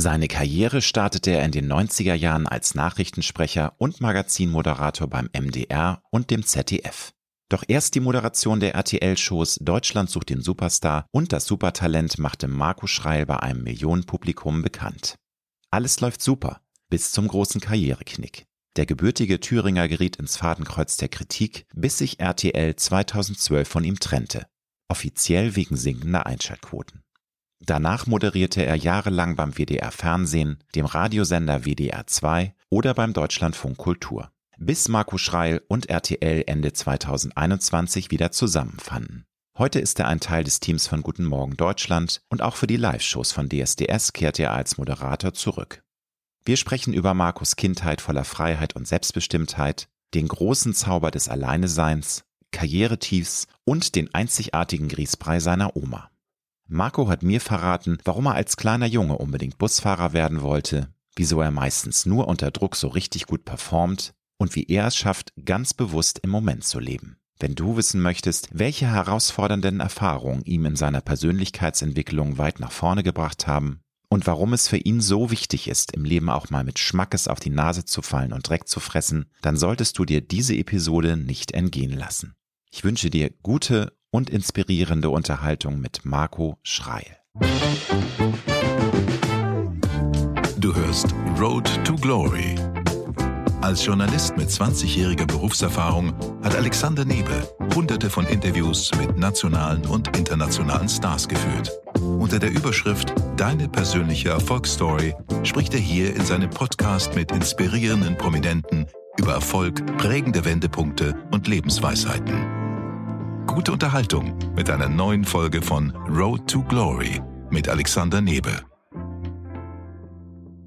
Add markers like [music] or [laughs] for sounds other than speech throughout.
Seine Karriere startete er in den 90er Jahren als Nachrichtensprecher und Magazinmoderator beim MDR und dem ZDF. Doch erst die Moderation der RTL-Shows Deutschland sucht den Superstar und das Supertalent machte Marco Schreil bei einem Millionenpublikum bekannt. Alles läuft super, bis zum großen Karriereknick. Der gebürtige Thüringer geriet ins Fadenkreuz der Kritik, bis sich RTL 2012 von ihm trennte. Offiziell wegen sinkender Einschaltquoten. Danach moderierte er jahrelang beim WDR Fernsehen, dem Radiosender WDR 2 oder beim Deutschlandfunk Kultur bis Marco Schreil und RTL Ende 2021 wieder zusammenfanden. Heute ist er ein Teil des Teams von Guten Morgen Deutschland und auch für die Live-Shows von DSDS kehrt er als Moderator zurück. Wir sprechen über Markus Kindheit voller Freiheit und Selbstbestimmtheit, den großen Zauber des Alleineseins, Karrieretiefs und den einzigartigen Grießbrei seiner Oma. Marco hat mir verraten, warum er als kleiner Junge unbedingt Busfahrer werden wollte, wieso er meistens nur unter Druck so richtig gut performt und wie er es schafft, ganz bewusst im Moment zu leben. Wenn du wissen möchtest, welche herausfordernden Erfahrungen ihm in seiner Persönlichkeitsentwicklung weit nach vorne gebracht haben und warum es für ihn so wichtig ist, im Leben auch mal mit Schmackes auf die Nase zu fallen und Dreck zu fressen, dann solltest du dir diese Episode nicht entgehen lassen. Ich wünsche dir gute und inspirierende Unterhaltung mit Marco Schreil. Du hörst Road to Glory als Journalist mit 20-jähriger Berufserfahrung hat Alexander Nebel hunderte von Interviews mit nationalen und internationalen Stars geführt. Unter der Überschrift Deine persönliche Erfolgsstory spricht er hier in seinem Podcast mit inspirierenden Prominenten über Erfolg, prägende Wendepunkte und Lebensweisheiten. Gute Unterhaltung mit einer neuen Folge von Road to Glory mit Alexander Nebel.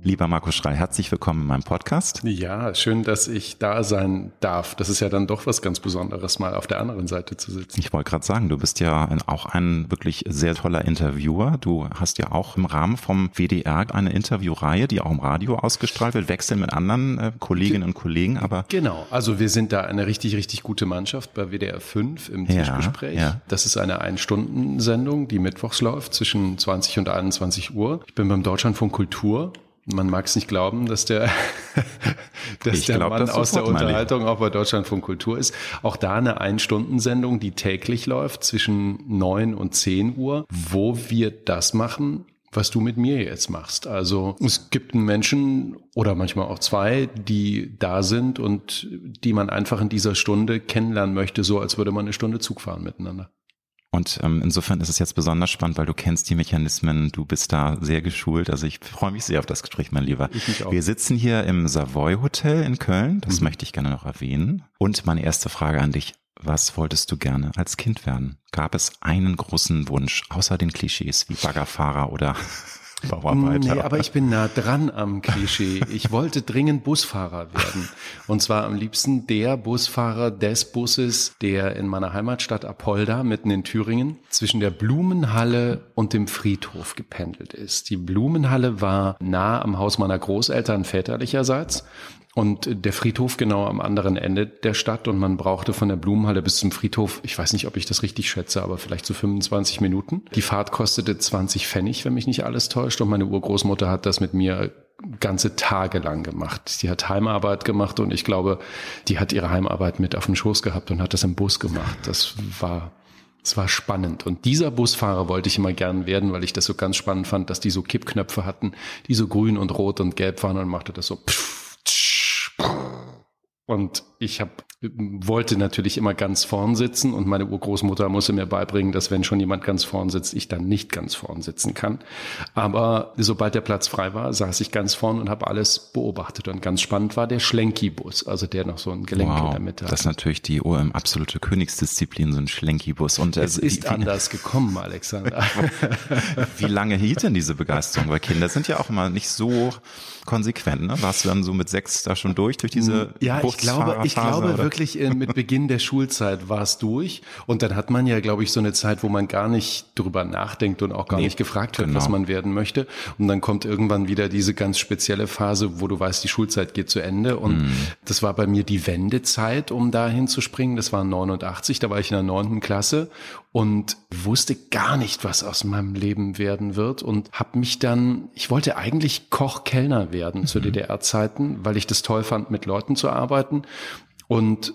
Lieber Markus Schrei, herzlich willkommen in meinem Podcast. Ja, schön, dass ich da sein darf. Das ist ja dann doch was ganz Besonderes, mal auf der anderen Seite zu sitzen. Ich wollte gerade sagen, du bist ja auch ein wirklich sehr toller Interviewer. Du hast ja auch im Rahmen vom WDR eine Interviewreihe, die auch im Radio ausgestrahlt wird, wechseln mit anderen äh, Kolleginnen und Kollegen. Aber genau, also wir sind da eine richtig, richtig gute Mannschaft bei WDR 5 im Tischgespräch. Ja, ja. Das ist eine Ein-Stunden-Sendung, die mittwochs läuft zwischen 20 und 21 Uhr. Ich bin beim Deutschlandfunk Kultur man mag es nicht glauben, dass der, [laughs] dass ich der glaub, Mann aus der Unterhaltung auch bei Deutschlandfunk Kultur ist. Auch da eine Ein-Stunden-Sendung, die täglich läuft zwischen neun und zehn Uhr, wo wir das machen, was du mit mir jetzt machst. Also es gibt einen Menschen oder manchmal auch zwei, die da sind und die man einfach in dieser Stunde kennenlernen möchte, so als würde man eine Stunde Zug fahren miteinander. Und ähm, insofern ist es jetzt besonders spannend, weil du kennst die Mechanismen, du bist da sehr geschult. Also ich freue mich sehr auf das Gespräch, mein Lieber. Ich auch. Wir sitzen hier im Savoy Hotel in Köln, das mhm. möchte ich gerne noch erwähnen. Und meine erste Frage an dich, was wolltest du gerne als Kind werden? Gab es einen großen Wunsch, außer den Klischees wie Baggerfahrer oder Bauarbeiter. Nee, aber ich bin nah dran am Klischee. Ich wollte dringend Busfahrer werden. Und zwar am liebsten der Busfahrer des Busses, der in meiner Heimatstadt Apolda, mitten in Thüringen, zwischen der Blumenhalle und dem Friedhof gependelt ist. Die Blumenhalle war nah am Haus meiner Großeltern väterlicherseits und der Friedhof genau am anderen Ende der Stadt und man brauchte von der Blumenhalle bis zum Friedhof, ich weiß nicht, ob ich das richtig schätze, aber vielleicht so 25 Minuten. Die Fahrt kostete 20 Pfennig, wenn mich nicht alles täuscht und meine Urgroßmutter hat das mit mir ganze Tage lang gemacht. Die hat Heimarbeit gemacht und ich glaube, die hat ihre Heimarbeit mit auf dem Schoß gehabt und hat das im Bus gemacht. Das war es war spannend. Und dieser Busfahrer wollte ich immer gern werden, weil ich das so ganz spannend fand, dass die so Kippknöpfe hatten, die so grün und rot und gelb waren und machte das so. Pff, und ich hab, wollte natürlich immer ganz vorn sitzen und meine Urgroßmutter musste mir beibringen, dass wenn schon jemand ganz vorn sitzt, ich dann nicht ganz vorn sitzen kann. Aber sobald der Platz frei war, saß ich ganz vorn und habe alles beobachtet. Und ganz spannend war der Schlenki-Bus, also der noch so ein Gelenk wow, in der Mitte hat. Das ist natürlich die OM absolute Königsdisziplin, so ein Schlenki-Bus. Und es äh, ist wie, anders gekommen, Alexander. [laughs] wie lange hielt denn diese Begeisterung? Weil Kinder sind ja auch immer nicht so konsequent. Ne? Warst du dann so mit sechs da schon durch, durch diese Ja, ich glaube, ich glaube? Wirklich, äh, mit Beginn der Schulzeit war es durch. Und dann hat man ja, glaube ich, so eine Zeit, wo man gar nicht drüber nachdenkt und auch gar nee, nicht gefragt wird, genau. was man werden möchte. Und dann kommt irgendwann wieder diese ganz spezielle Phase, wo du weißt, die Schulzeit geht zu Ende. Und mm. das war bei mir die Wendezeit, um dahin zu springen. Das war 89, da war ich in der neunten Klasse und wusste gar nicht, was aus meinem Leben werden wird und habe mich dann, ich wollte eigentlich Koch-Kellner werden mhm. zu DDR-Zeiten, weil ich das toll fand, mit Leuten zu arbeiten und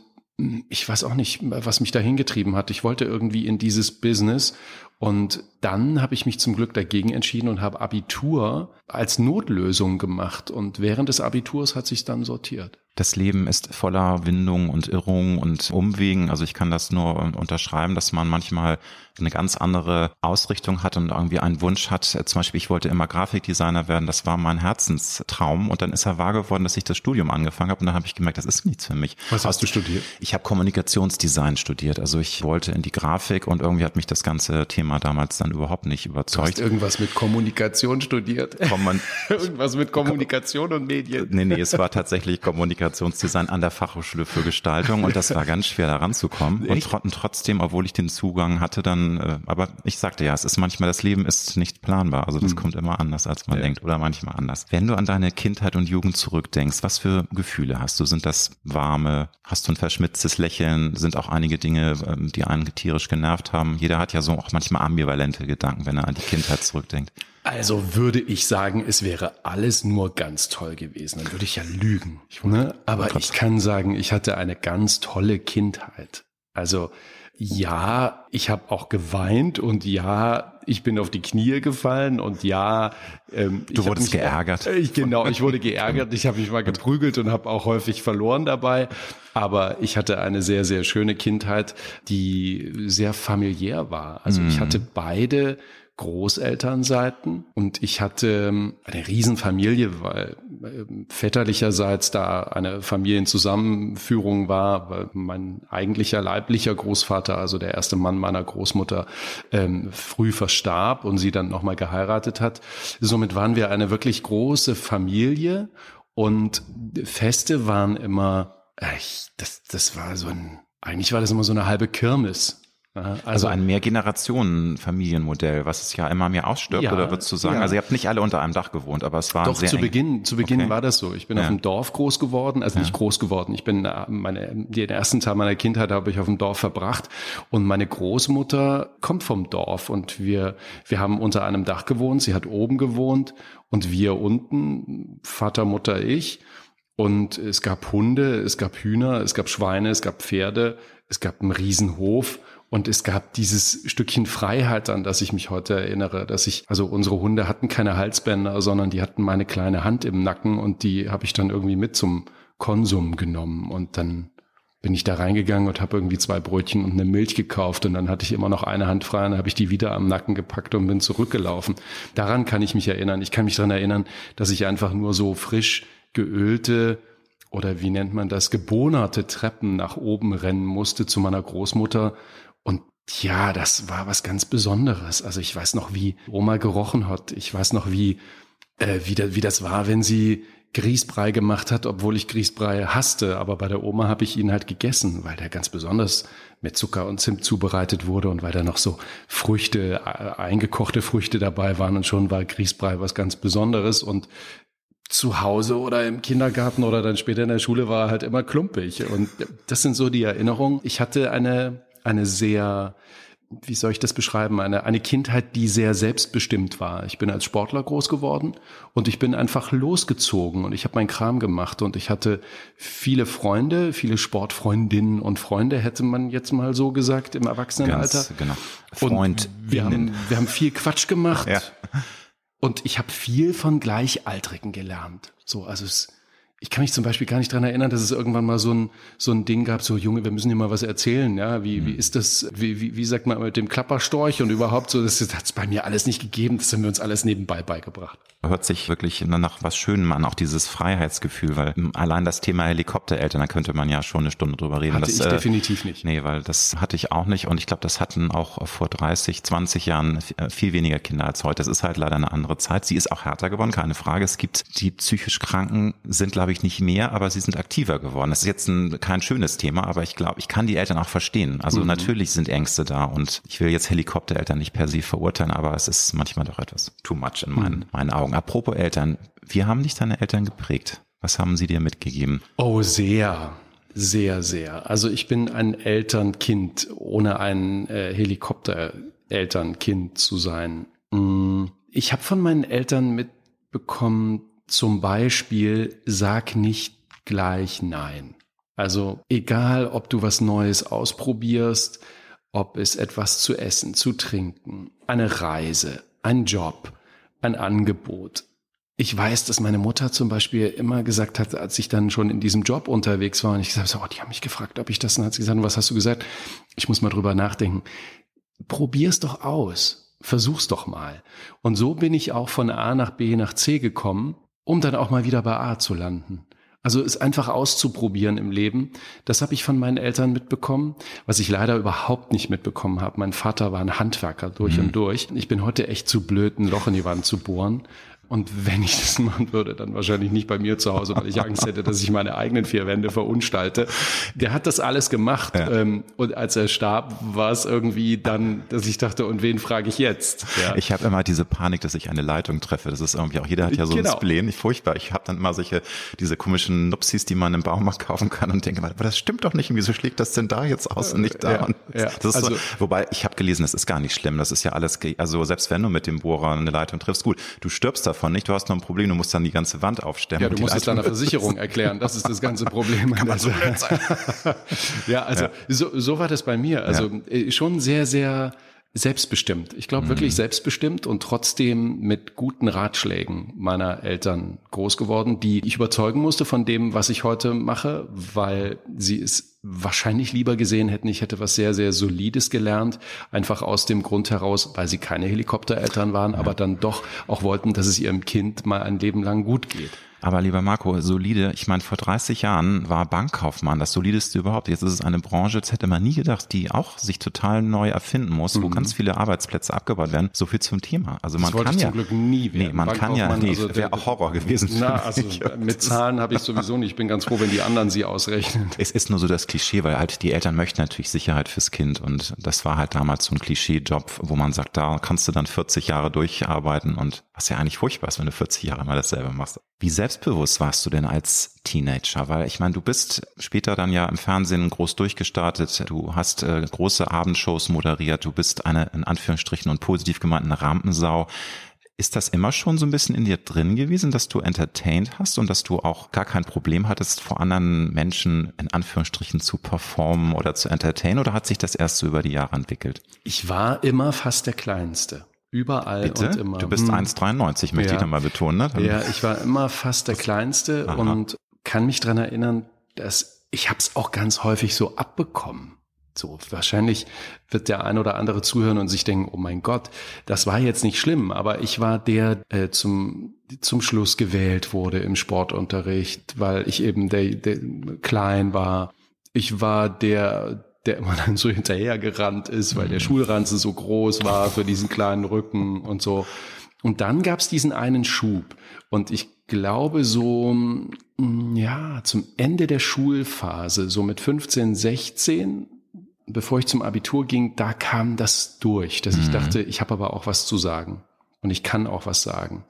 ich weiß auch nicht, was mich dahin getrieben hat. Ich wollte irgendwie in dieses Business und dann habe ich mich zum Glück dagegen entschieden und habe Abitur als Notlösung gemacht und während des Abiturs hat sich dann sortiert. Das Leben ist voller Windungen und Irrungen und Umwegen. Also ich kann das nur unterschreiben, dass man manchmal eine ganz andere Ausrichtung hat und irgendwie einen Wunsch hat. Zum Beispiel, ich wollte immer Grafikdesigner werden. Das war mein Herzenstraum. Und dann ist er wahr geworden, dass ich das Studium angefangen habe. Und dann habe ich gemerkt, das ist nichts für mich. Was hast du studiert? Ich habe Kommunikationsdesign studiert. Also ich wollte in die Grafik und irgendwie hat mich das ganze Thema damals dann überhaupt nicht überzeugt. Du hast irgendwas mit Kommunikation studiert? Kommun [laughs] irgendwas mit Kommunikation und Medien? Nee, nee, es war tatsächlich Kommunikation Kommunikationsdesign an der Fachhochschule für Gestaltung und das war ganz schwer da ranzukommen. Und tr trotzdem, obwohl ich den Zugang hatte, dann, äh, aber ich sagte ja, es ist manchmal, das Leben ist nicht planbar. Also das mhm. kommt immer anders, als man ja. denkt oder manchmal anders. Wenn du an deine Kindheit und Jugend zurückdenkst, was für Gefühle hast du? Sind das warme, hast du ein verschmitztes Lächeln? Sind auch einige Dinge, ähm, die einen tierisch genervt haben? Jeder hat ja so auch manchmal ambivalente Gedanken, wenn er an die Kindheit zurückdenkt. Also würde ich sagen, es wäre alles nur ganz toll gewesen. Dann würde ich ja lügen. Ne? Aber ich kann sagen, ich hatte eine ganz tolle Kindheit. Also ja, ich habe auch geweint und ja, ich bin auf die Knie gefallen und ja, ähm, du wurdest mich, geärgert. Ich, genau, ich wurde geärgert. Ich habe mich mal geprügelt und habe auch häufig verloren dabei. Aber ich hatte eine sehr, sehr schöne Kindheit, die sehr familiär war. Also ich mhm. hatte beide Großelternseiten und ich hatte ähm, eine Riesenfamilie, weil ähm, väterlicherseits da eine Familienzusammenführung war, weil mein eigentlicher leiblicher Großvater, also der erste Mann meiner Großmutter, ähm, früh verstarb und sie dann nochmal geheiratet hat. Somit waren wir eine wirklich große Familie und Feste waren immer, äh, das, das war so ein, eigentlich war das immer so eine halbe Kirmes. Also, also ein Mehrgenerationen-Familienmodell, was es ja immer mehr ausstirbt, ja, oder würdest du sagen? Ja. Also ihr habt nicht alle unter einem Dach gewohnt, aber es war Doch sehr zu Beginn, zu Beginn okay. war das so. Ich bin ja. auf dem Dorf groß geworden, also nicht groß geworden. Ich bin äh, meine den ersten Teil meiner Kindheit habe ich auf dem Dorf verbracht und meine Großmutter kommt vom Dorf und wir wir haben unter einem Dach gewohnt. Sie hat oben gewohnt und wir unten, Vater, Mutter, ich. Und es gab Hunde, es gab Hühner, es gab Schweine, es gab Pferde, es gab einen Riesenhof und es gab dieses Stückchen Freiheit, an das ich mich heute erinnere, dass ich, also unsere Hunde hatten keine Halsbänder, sondern die hatten meine kleine Hand im Nacken und die habe ich dann irgendwie mit zum Konsum genommen und dann bin ich da reingegangen und habe irgendwie zwei Brötchen und eine Milch gekauft und dann hatte ich immer noch eine Hand frei und dann habe ich die wieder am Nacken gepackt und bin zurückgelaufen. Daran kann ich mich erinnern. Ich kann mich daran erinnern, dass ich einfach nur so frisch geölte oder wie nennt man das, gebonerte Treppen nach oben rennen musste zu meiner Großmutter ja, das war was ganz Besonderes. Also ich weiß noch, wie Oma gerochen hat. Ich weiß noch, wie, äh, wie, da, wie das war, wenn sie Grießbrei gemacht hat, obwohl ich Grießbrei hasste. Aber bei der Oma habe ich ihn halt gegessen, weil der ganz besonders mit Zucker und Zimt zubereitet wurde und weil da noch so Früchte, äh, eingekochte Früchte dabei waren. Und schon war Grießbrei was ganz Besonderes. Und zu Hause oder im Kindergarten oder dann später in der Schule war halt immer klumpig. Und das sind so die Erinnerungen. Ich hatte eine eine sehr, wie soll ich das beschreiben, eine, eine Kindheit, die sehr selbstbestimmt war. Ich bin als Sportler groß geworden und ich bin einfach losgezogen und ich habe meinen Kram gemacht und ich hatte viele Freunde, viele Sportfreundinnen und Freunde, hätte man jetzt mal so gesagt, im Erwachsenenalter. Ganz, genau. Freund. Wir haben, wir haben viel Quatsch gemacht. Ja. Und ich habe viel von Gleichaltrigen gelernt. So, also es, ich kann mich zum Beispiel gar nicht dran erinnern, dass es irgendwann mal so ein, so ein Ding gab, so Junge, wir müssen dir mal was erzählen, ja, wie, mhm. wie ist das, wie, wie, wie sagt man mit dem Klapperstorch und überhaupt so, das, hat es bei mir alles nicht gegeben, das haben wir uns alles nebenbei beigebracht. Hört sich wirklich nach was Schönem an, auch dieses Freiheitsgefühl, weil allein das Thema Helikoptereltern, da könnte man ja schon eine Stunde drüber reden. Hatte das, ich äh, definitiv nicht. Nee, weil das hatte ich auch nicht und ich glaube, das hatten auch vor 30, 20 Jahren äh, viel weniger Kinder als heute. Das ist halt leider eine andere Zeit. Sie ist auch härter geworden, keine Frage. Es gibt die psychisch Kranken, sind glaube ich, nicht mehr, aber sie sind aktiver geworden. Das ist jetzt ein, kein schönes Thema, aber ich glaube, ich kann die Eltern auch verstehen. Also mhm. natürlich sind Ängste da und ich will jetzt Helikoptereltern nicht per se verurteilen, aber es ist manchmal doch etwas too much in meinen, mhm. meinen Augen. Apropos Eltern, wie haben dich deine Eltern geprägt? Was haben sie dir mitgegeben? Oh, sehr. Sehr, sehr. Also ich bin ein Elternkind, ohne ein äh, Helikopter-Elternkind zu sein. Mm, ich habe von meinen Eltern mitbekommen, zum Beispiel, sag nicht gleich Nein. Also egal, ob du was Neues ausprobierst, ob es etwas zu essen, zu trinken, eine Reise, ein Job, ein Angebot, ich weiß, dass meine Mutter zum Beispiel immer gesagt hat, als ich dann schon in diesem Job unterwegs war und ich gesagt habe, oh, die haben mich gefragt, ob ich das, und hat sie gesagt, was hast du gesagt? Ich muss mal drüber nachdenken. Probier's doch aus. Versuch's doch mal. Und so bin ich auch von A nach B nach C gekommen, um dann auch mal wieder bei A zu landen. Also es einfach auszuprobieren im Leben. Das habe ich von meinen Eltern mitbekommen, was ich leider überhaupt nicht mitbekommen habe. Mein Vater war ein Handwerker durch mhm. und durch. Ich bin heute echt zu blöd, ein Loch in die Wand zu bohren. Und wenn ich das machen würde, dann wahrscheinlich nicht bei mir zu Hause, weil ich Angst hätte, dass ich meine eigenen vier Wände verunstalte. Der hat das alles gemacht. Ja. Ähm, und als er starb, war es irgendwie dann, dass ich dachte, und wen frage ich jetzt? Ja. Ich habe immer diese Panik, dass ich eine Leitung treffe. Das ist irgendwie auch, jeder hat ja so genau. ein Spleen. Ich furchtbar. Ich habe dann immer solche, diese komischen Nupsis, die man im Baumarkt [laughs] kaufen kann und denke, aber das stimmt doch nicht. Wieso schlägt das denn da jetzt aus und nicht da? Ja, ja. Das also, so, wobei, ich habe gelesen, das ist gar nicht schlimm. Das ist ja alles, also selbst wenn du mit dem Bohrer eine Leitung triffst, gut, du stirbst davon nicht. Du hast noch ein Problem, du musst dann die ganze Wand aufstellen. Ja, du musst es deiner [laughs] Versicherung erklären. Das ist das ganze [laughs] Problem. Kann man so blöd sein. [laughs] ja, also ja. So, so war das bei mir. Also ja. Äh, schon sehr, sehr selbstbestimmt. Ich glaube mhm. wirklich selbstbestimmt und trotzdem mit guten Ratschlägen meiner Eltern groß geworden, die ich überzeugen musste von dem, was ich heute mache, weil sie es wahrscheinlich lieber gesehen hätten. Ich hätte was sehr, sehr Solides gelernt, einfach aus dem Grund heraus, weil sie keine Helikoptereltern waren, ja. aber dann doch auch wollten, dass es ihrem Kind mal ein Leben lang gut geht. Aber lieber Marco, solide, ich meine, vor 30 Jahren war Bankkaufmann das solideste überhaupt. Jetzt ist es eine Branche, das hätte man nie gedacht, die auch sich total neu erfinden muss, mhm. wo ganz viele Arbeitsplätze abgebaut werden. So viel zum Thema. Also man das kann ja. zum Glück nie werden. Nee, man kann ja, nee, also wäre auch Horror gewesen. Na, also mit Zahlen habe ich sowieso nicht. Ich bin ganz froh, wenn die anderen sie ausrechnen. Es ist nur so das Klischee, weil halt die Eltern möchten natürlich Sicherheit fürs Kind und das war halt damals so ein Klischee-Job, wo man sagt, da kannst du dann 40 Jahre durcharbeiten und was ja eigentlich furchtbar ist, wenn du 40 Jahre mal dasselbe machst. Wie selbstbewusst warst du denn als Teenager? Weil ich meine, du bist später dann ja im Fernsehen groß durchgestartet, du hast äh, große Abendshows moderiert, du bist eine in Anführungsstrichen und positiv gemeinten Rampensau. Ist das immer schon so ein bisschen in dir drin gewesen, dass du entertained hast und dass du auch gar kein Problem hattest, vor anderen Menschen in Anführungsstrichen zu performen oder zu entertainen? Oder hat sich das erst so über die Jahre entwickelt? Ich war immer fast der Kleinste. Überall Bitte? und immer. Du bist hm. 1,93, möchte ja. ich nochmal betonen. Ne? Ja, ich war immer fast der Kleinste Aha. und kann mich dran erinnern, dass ich habe es auch ganz häufig so abbekommen. So, wahrscheinlich wird der ein oder andere zuhören und sich denken, oh mein Gott, das war jetzt nicht schlimm, aber ich war der, äh, zum, zum Schluss gewählt wurde im Sportunterricht, weil ich eben der, der klein war. Ich war der, der immer dann so hinterhergerannt ist, weil der mhm. Schulranzen so groß war für diesen kleinen Rücken und so. Und dann gab es diesen einen Schub. Und ich glaube so, mm, ja, zum Ende der Schulphase, so mit 15, 16, bevor ich zum Abitur ging, da kam das durch, dass ich mhm. dachte, ich habe aber auch was zu sagen. Und ich kann auch was sagen.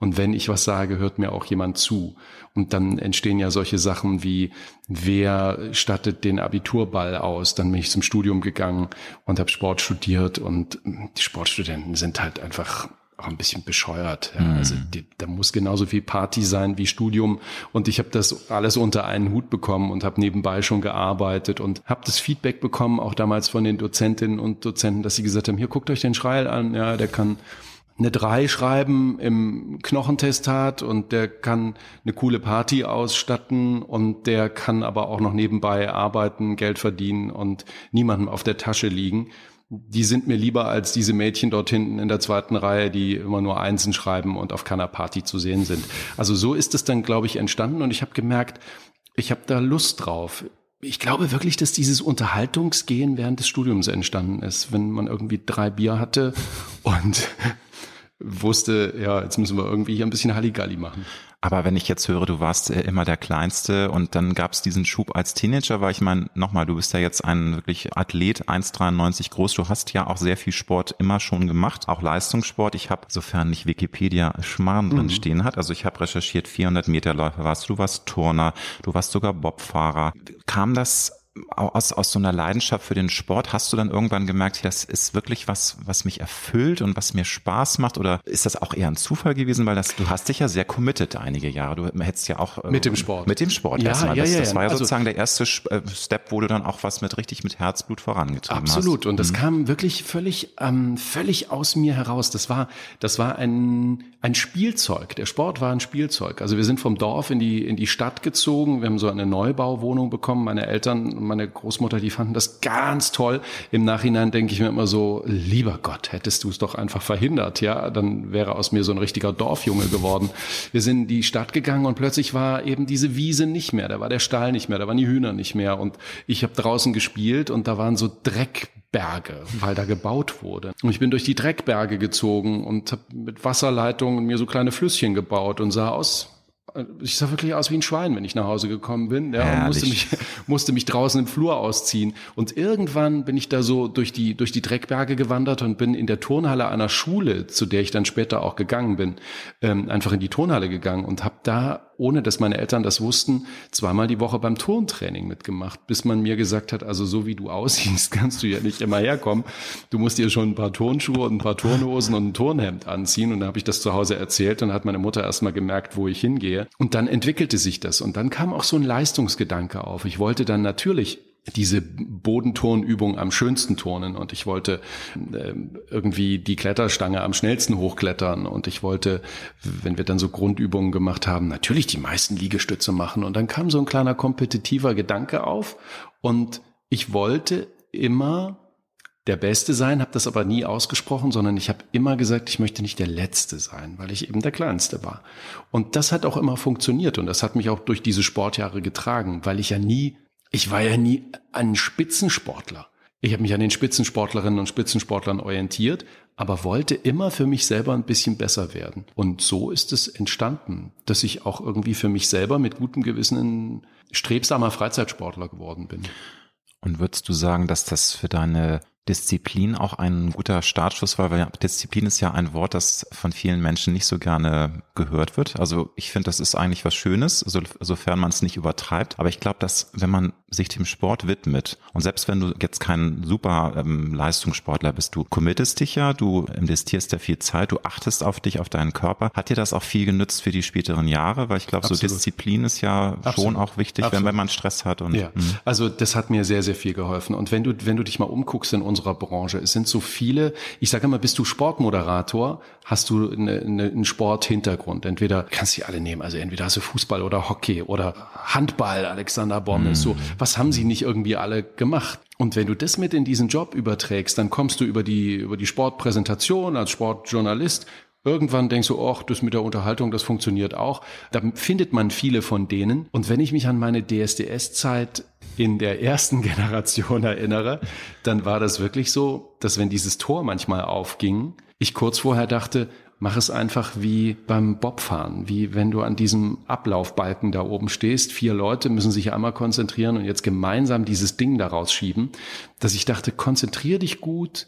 Und wenn ich was sage, hört mir auch jemand zu. Und dann entstehen ja solche Sachen wie, wer stattet den Abiturball aus? Dann bin ich zum Studium gegangen und habe Sport studiert. Und die Sportstudenten sind halt einfach auch ein bisschen bescheuert. Ja. Mhm. Also die, da muss genauso viel Party sein wie Studium. Und ich habe das alles unter einen Hut bekommen und habe nebenbei schon gearbeitet und habe das Feedback bekommen, auch damals von den Dozentinnen und Dozenten, dass sie gesagt haben, hier guckt euch den Schreil an, ja, der kann eine 3 schreiben im Knochentestat und der kann eine coole Party ausstatten und der kann aber auch noch nebenbei arbeiten, Geld verdienen und niemandem auf der Tasche liegen. Die sind mir lieber als diese Mädchen dort hinten in der zweiten Reihe, die immer nur Einsen schreiben und auf keiner Party zu sehen sind. Also so ist es dann, glaube ich, entstanden und ich habe gemerkt, ich habe da Lust drauf. Ich glaube wirklich, dass dieses Unterhaltungsgehen während des Studiums entstanden ist, wenn man irgendwie drei Bier hatte und wusste, ja, jetzt müssen wir irgendwie hier ein bisschen Halligalli machen. Aber wenn ich jetzt höre, du warst äh, immer der Kleinste und dann gab es diesen Schub als Teenager, weil ich meine, nochmal, du bist ja jetzt ein wirklich Athlet, 1,93 groß, du hast ja auch sehr viel Sport immer schon gemacht, auch Leistungssport. Ich habe, sofern nicht Wikipedia Schmarrn drin mhm. stehen hat, also ich habe recherchiert, 400 Meter Läufer warst du, du warst Turner, du warst sogar Bobfahrer. Kam das aus, aus so einer Leidenschaft für den Sport hast du dann irgendwann gemerkt, das ist wirklich was, was mich erfüllt und was mir Spaß macht? Oder ist das auch eher ein Zufall gewesen? Weil das, du hast dich ja sehr committed einige Jahre. Du hättest ja auch mit dem Sport. Mit dem Sport ja, erstmal. Ja, das, ja, das war ja also, sozusagen der erste äh, Step, wo du dann auch was mit richtig mit Herzblut vorangetrieben absolut. hast. Absolut. Und das mhm. kam wirklich völlig, ähm, völlig aus mir heraus. Das war, das war ein, ein Spielzeug. Der Sport war ein Spielzeug. Also wir sind vom Dorf in die, in die Stadt gezogen. Wir haben so eine Neubauwohnung bekommen. Meine Eltern, meine Großmutter, die fanden das ganz toll. Im Nachhinein denke ich mir immer so, lieber Gott, hättest du es doch einfach verhindert. Ja, dann wäre aus mir so ein richtiger Dorfjunge geworden. Wir sind in die Stadt gegangen und plötzlich war eben diese Wiese nicht mehr. Da war der Stall nicht mehr. Da waren die Hühner nicht mehr. Und ich habe draußen gespielt und da waren so Dreck Berge, weil da gebaut wurde. Und ich bin durch die Dreckberge gezogen und habe mit Wasserleitungen mir so kleine Flüsschen gebaut und sah aus ich sah wirklich aus wie ein Schwein, wenn ich nach Hause gekommen bin. Ja, und musste mich, [laughs] musste mich draußen im Flur ausziehen. Und irgendwann bin ich da so durch die, durch die Dreckberge gewandert und bin in der Turnhalle einer Schule, zu der ich dann später auch gegangen bin, ähm, einfach in die Turnhalle gegangen und habe da ohne dass meine Eltern das wussten, zweimal die Woche beim Turntraining mitgemacht, bis man mir gesagt hat, also so wie du aussiehst, [laughs] kannst du ja nicht immer herkommen. Du musst dir schon ein paar Turnschuhe und ein paar Turnhosen und ein Turnhemd anziehen. Und dann habe ich das zu Hause erzählt und hat meine Mutter erstmal gemerkt, wo ich hingehe. Und dann entwickelte sich das. Und dann kam auch so ein Leistungsgedanke auf. Ich wollte dann natürlich diese Bodenturnübung am schönsten turnen. Und ich wollte äh, irgendwie die Kletterstange am schnellsten hochklettern. Und ich wollte, wenn wir dann so Grundübungen gemacht haben, natürlich die meisten Liegestütze machen. Und dann kam so ein kleiner kompetitiver Gedanke auf. Und ich wollte immer der Beste sein, habe das aber nie ausgesprochen, sondern ich habe immer gesagt, ich möchte nicht der Letzte sein, weil ich eben der Kleinste war. Und das hat auch immer funktioniert und das hat mich auch durch diese Sportjahre getragen, weil ich ja nie ich war ja nie ein Spitzensportler. Ich habe mich an den Spitzensportlerinnen und Spitzensportlern orientiert, aber wollte immer für mich selber ein bisschen besser werden. Und so ist es entstanden, dass ich auch irgendwie für mich selber mit gutem Gewissen ein strebsamer Freizeitsportler geworden bin. Und würdest du sagen, dass das für deine Disziplin auch ein guter Startschuss war, weil Disziplin ist ja ein Wort, das von vielen Menschen nicht so gerne gehört wird. Also ich finde, das ist eigentlich was Schönes, so, sofern man es nicht übertreibt. Aber ich glaube, dass wenn man sich dem Sport widmet und selbst wenn du jetzt kein super ähm, Leistungssportler bist, du committest dich ja, du investierst ja viel Zeit, du achtest auf dich, auf deinen Körper. Hat dir das auch viel genützt für die späteren Jahre? Weil ich glaube, so Disziplin ist ja Absolut. schon auch wichtig, wenn, wenn man Stress hat. Und, ja, mh. also das hat mir sehr, sehr viel geholfen. Und wenn du, wenn du dich mal umguckst in unserer Branche. Es sind so viele, ich sage immer, bist du Sportmoderator, hast du eine, eine, einen Sporthintergrund. Entweder kannst du alle nehmen, also entweder hast du Fußball oder Hockey oder Handball, Alexander Bommes, mm. so. Was haben sie nicht irgendwie alle gemacht? Und wenn du das mit in diesen Job überträgst, dann kommst du über die, über die Sportpräsentation als Sportjournalist Irgendwann denkst du, ach, das mit der Unterhaltung, das funktioniert auch. Da findet man viele von denen. Und wenn ich mich an meine DSDS-Zeit in der ersten [laughs] Generation erinnere, dann war das wirklich so, dass wenn dieses Tor manchmal aufging, ich kurz vorher dachte, mach es einfach wie beim Bobfahren, wie wenn du an diesem Ablaufbalken da oben stehst. Vier Leute müssen sich einmal konzentrieren und jetzt gemeinsam dieses Ding daraus schieben, dass ich dachte, konzentrier dich gut,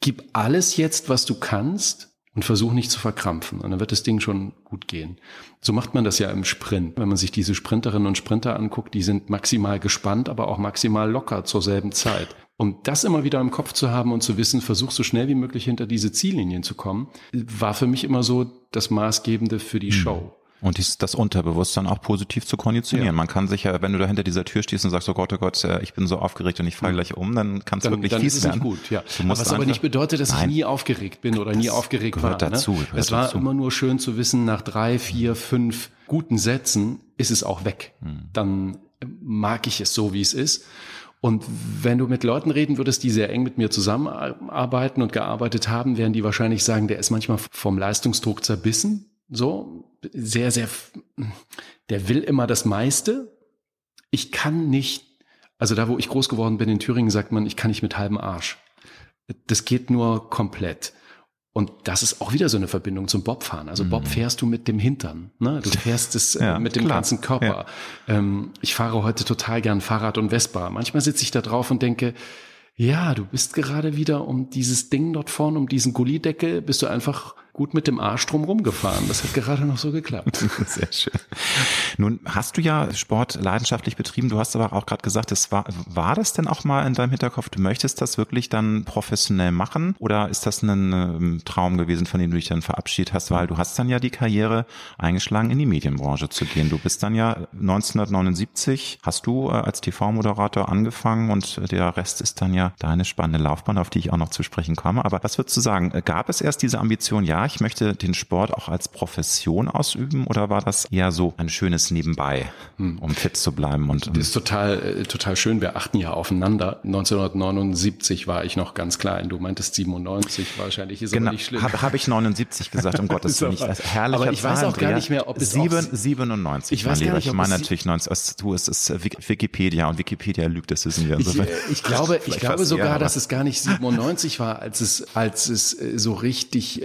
gib alles jetzt, was du kannst und versuch nicht zu verkrampfen. Und dann wird das Ding schon gut gehen. So macht man das ja im Sprint. Wenn man sich diese Sprinterinnen und Sprinter anguckt, die sind maximal gespannt, aber auch maximal locker zur selben Zeit. Um das immer wieder im Kopf zu haben und zu wissen, versuch so schnell wie möglich hinter diese Ziellinien zu kommen, war für mich immer so das Maßgebende für die mhm. Show. Und dies, das Unterbewusstsein auch positiv zu konditionieren. Ja. Man kann sich ja, wenn du da hinter dieser Tür stehst und sagst, oh Gott, oh Gott, äh, ich bin so aufgeregt und ich falle gleich um, dann kannst du wirklich dann fies ist werden. gut, ja. Was aber nicht bedeutet, dass Nein. ich nie aufgeregt bin oder nie aufgeregt gehört war. Ne? Dazu, ne? Es war dazu. immer nur schön zu wissen, nach drei, vier, fünf guten Sätzen ist es auch weg. Hm. Dann mag ich es so, wie es ist. Und wenn du mit Leuten reden würdest, die sehr eng mit mir zusammenarbeiten und gearbeitet haben, werden die wahrscheinlich sagen, der ist manchmal vom Leistungsdruck zerbissen so sehr, sehr, der will immer das meiste. Ich kann nicht, also da, wo ich groß geworden bin in Thüringen, sagt man, ich kann nicht mit halbem Arsch. Das geht nur komplett. Und das ist auch wieder so eine Verbindung zum Bobfahren. Also Bob mhm. fährst du mit dem Hintern. Ne? Du fährst es äh, ja, mit dem klar. ganzen Körper. Ja. Ähm, ich fahre heute total gern Fahrrad und Vespa. Manchmal sitze ich da drauf und denke, ja, du bist gerade wieder um dieses Ding dort vorne, um diesen Gullideckel, bist du einfach gut mit dem Arsch drum rumgefahren. Das hat gerade noch so geklappt. [laughs] Sehr schön. Nun hast du ja Sport leidenschaftlich betrieben. Du hast aber auch gerade gesagt, es war, war das denn auch mal in deinem Hinterkopf? Du möchtest das wirklich dann professionell machen? Oder ist das ein ähm, Traum gewesen, von dem du dich dann verabschiedet hast? Weil du hast dann ja die Karriere eingeschlagen, in die Medienbranche zu gehen. Du bist dann ja 1979, hast du äh, als TV-Moderator angefangen und der Rest ist dann ja deine spannende Laufbahn, auf die ich auch noch zu sprechen komme. Aber was würdest du sagen? Gab es erst diese Ambition, ja, ich möchte den Sport auch als Profession ausüben oder war das eher so ein schönes Nebenbei, hm. um fit zu bleiben? Und, das ist total, äh, total schön. Wir achten ja aufeinander. 1979 war ich noch ganz klein. Du meintest 97 wahrscheinlich. Ist genau, aber nicht schlimm. Habe hab ich 79 gesagt, um [laughs] Gottes Willen. Herrlicher aber ich Zahl, weiß auch gar nicht mehr, ob es 7, 97, ich weiß mein Lieber. Nicht, ich meine natürlich 90, du, es ist Wikipedia und Wikipedia lügt, das wissen wir. Ich, äh, ich [laughs] glaube, ich glaube sogar, dass es gar nicht 97 war, als es, als es äh, so richtig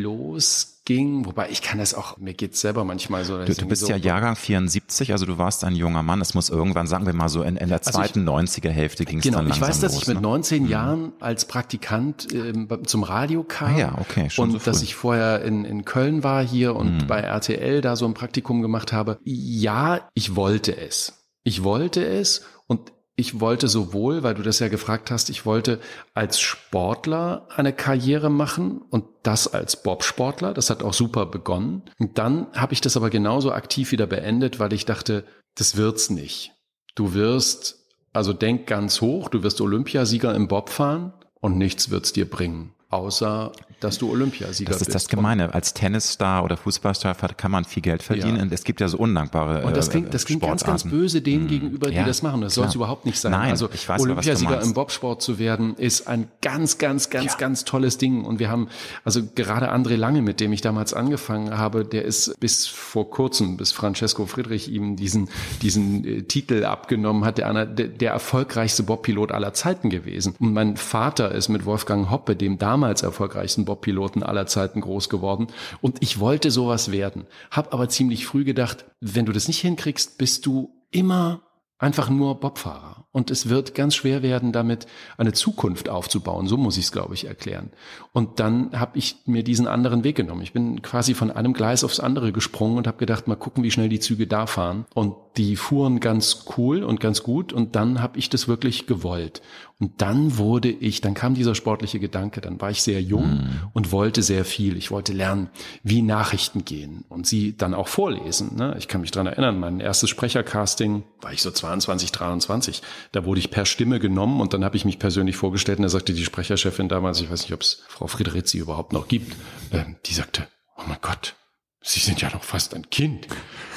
losging, wobei ich kann das auch, mir geht's selber manchmal so. Du, du bist so, ja Jahrgang 74, also du warst ein junger Mann, es muss irgendwann, sagen wir mal so, in, in der zweiten also ich, 90er Hälfte ging es genau, dann langsam Genau, ich weiß, dass los, ich mit 19 ne? Jahren als Praktikant ähm, zum Radio kam. Ah ja, okay, schon Und so dass ich vorher in, in Köln war hier und mhm. bei RTL da so ein Praktikum gemacht habe. Ja, ich wollte es. Ich wollte es und ich wollte sowohl, weil du das ja gefragt hast, ich wollte als Sportler eine Karriere machen und das als Bobsportler. Das hat auch super begonnen. Und dann habe ich das aber genauso aktiv wieder beendet, weil ich dachte, das wird's nicht. Du wirst, also denk ganz hoch, du wirst Olympiasieger im Bob fahren und nichts wird's dir bringen außer dass du Olympiasieger bist. Das ist das Gemeine. Als Tennisstar oder Fußballstar kann man viel Geld verdienen. Ja. Und es gibt ja so undankbare Und das klingt, das klingt ganz, ganz böse denen mhm. gegenüber, die ja, das machen. Das soll es überhaupt nicht sein. Nein, also ich weiß, Olympiasieger im Bobsport zu werden, ist ein ganz, ganz, ganz, ja. ganz tolles Ding. Und wir haben, also gerade André Lange, mit dem ich damals angefangen habe, der ist bis vor kurzem, bis Francesco Friedrich ihm diesen, diesen äh, Titel abgenommen hat, der, einer, der, der erfolgreichste Bobpilot aller Zeiten gewesen. Und mein Vater ist mit Wolfgang Hoppe, dem damals erfolgreichsten Bob-Piloten aller Zeiten groß geworden. Und ich wollte sowas werden. Hab aber ziemlich früh gedacht, wenn du das nicht hinkriegst, bist du immer einfach nur Bobfahrer. Und es wird ganz schwer werden, damit eine Zukunft aufzubauen. So muss ich es, glaube ich, erklären. Und dann habe ich mir diesen anderen Weg genommen. Ich bin quasi von einem Gleis aufs andere gesprungen und habe gedacht, mal gucken, wie schnell die Züge da fahren. Und die fuhren ganz cool und ganz gut. Und dann habe ich das wirklich gewollt. Und dann wurde ich, dann kam dieser sportliche Gedanke, dann war ich sehr jung mm. und wollte sehr viel. Ich wollte lernen, wie Nachrichten gehen und sie dann auch vorlesen. Ne? Ich kann mich dran erinnern, mein erstes Sprechercasting war ich so 22, 23. Da wurde ich per Stimme genommen und dann habe ich mich persönlich vorgestellt und da sagte die Sprecherchefin damals, ich weiß nicht, ob es Frau Friederitzi überhaupt noch gibt, äh, die sagte, oh mein Gott, Sie sind ja noch fast ein Kind.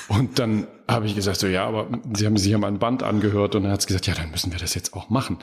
Und dann habe ich gesagt, so ja, aber Sie haben sich ja mal ein Band angehört und dann hat es gesagt, ja, dann müssen wir das jetzt auch machen.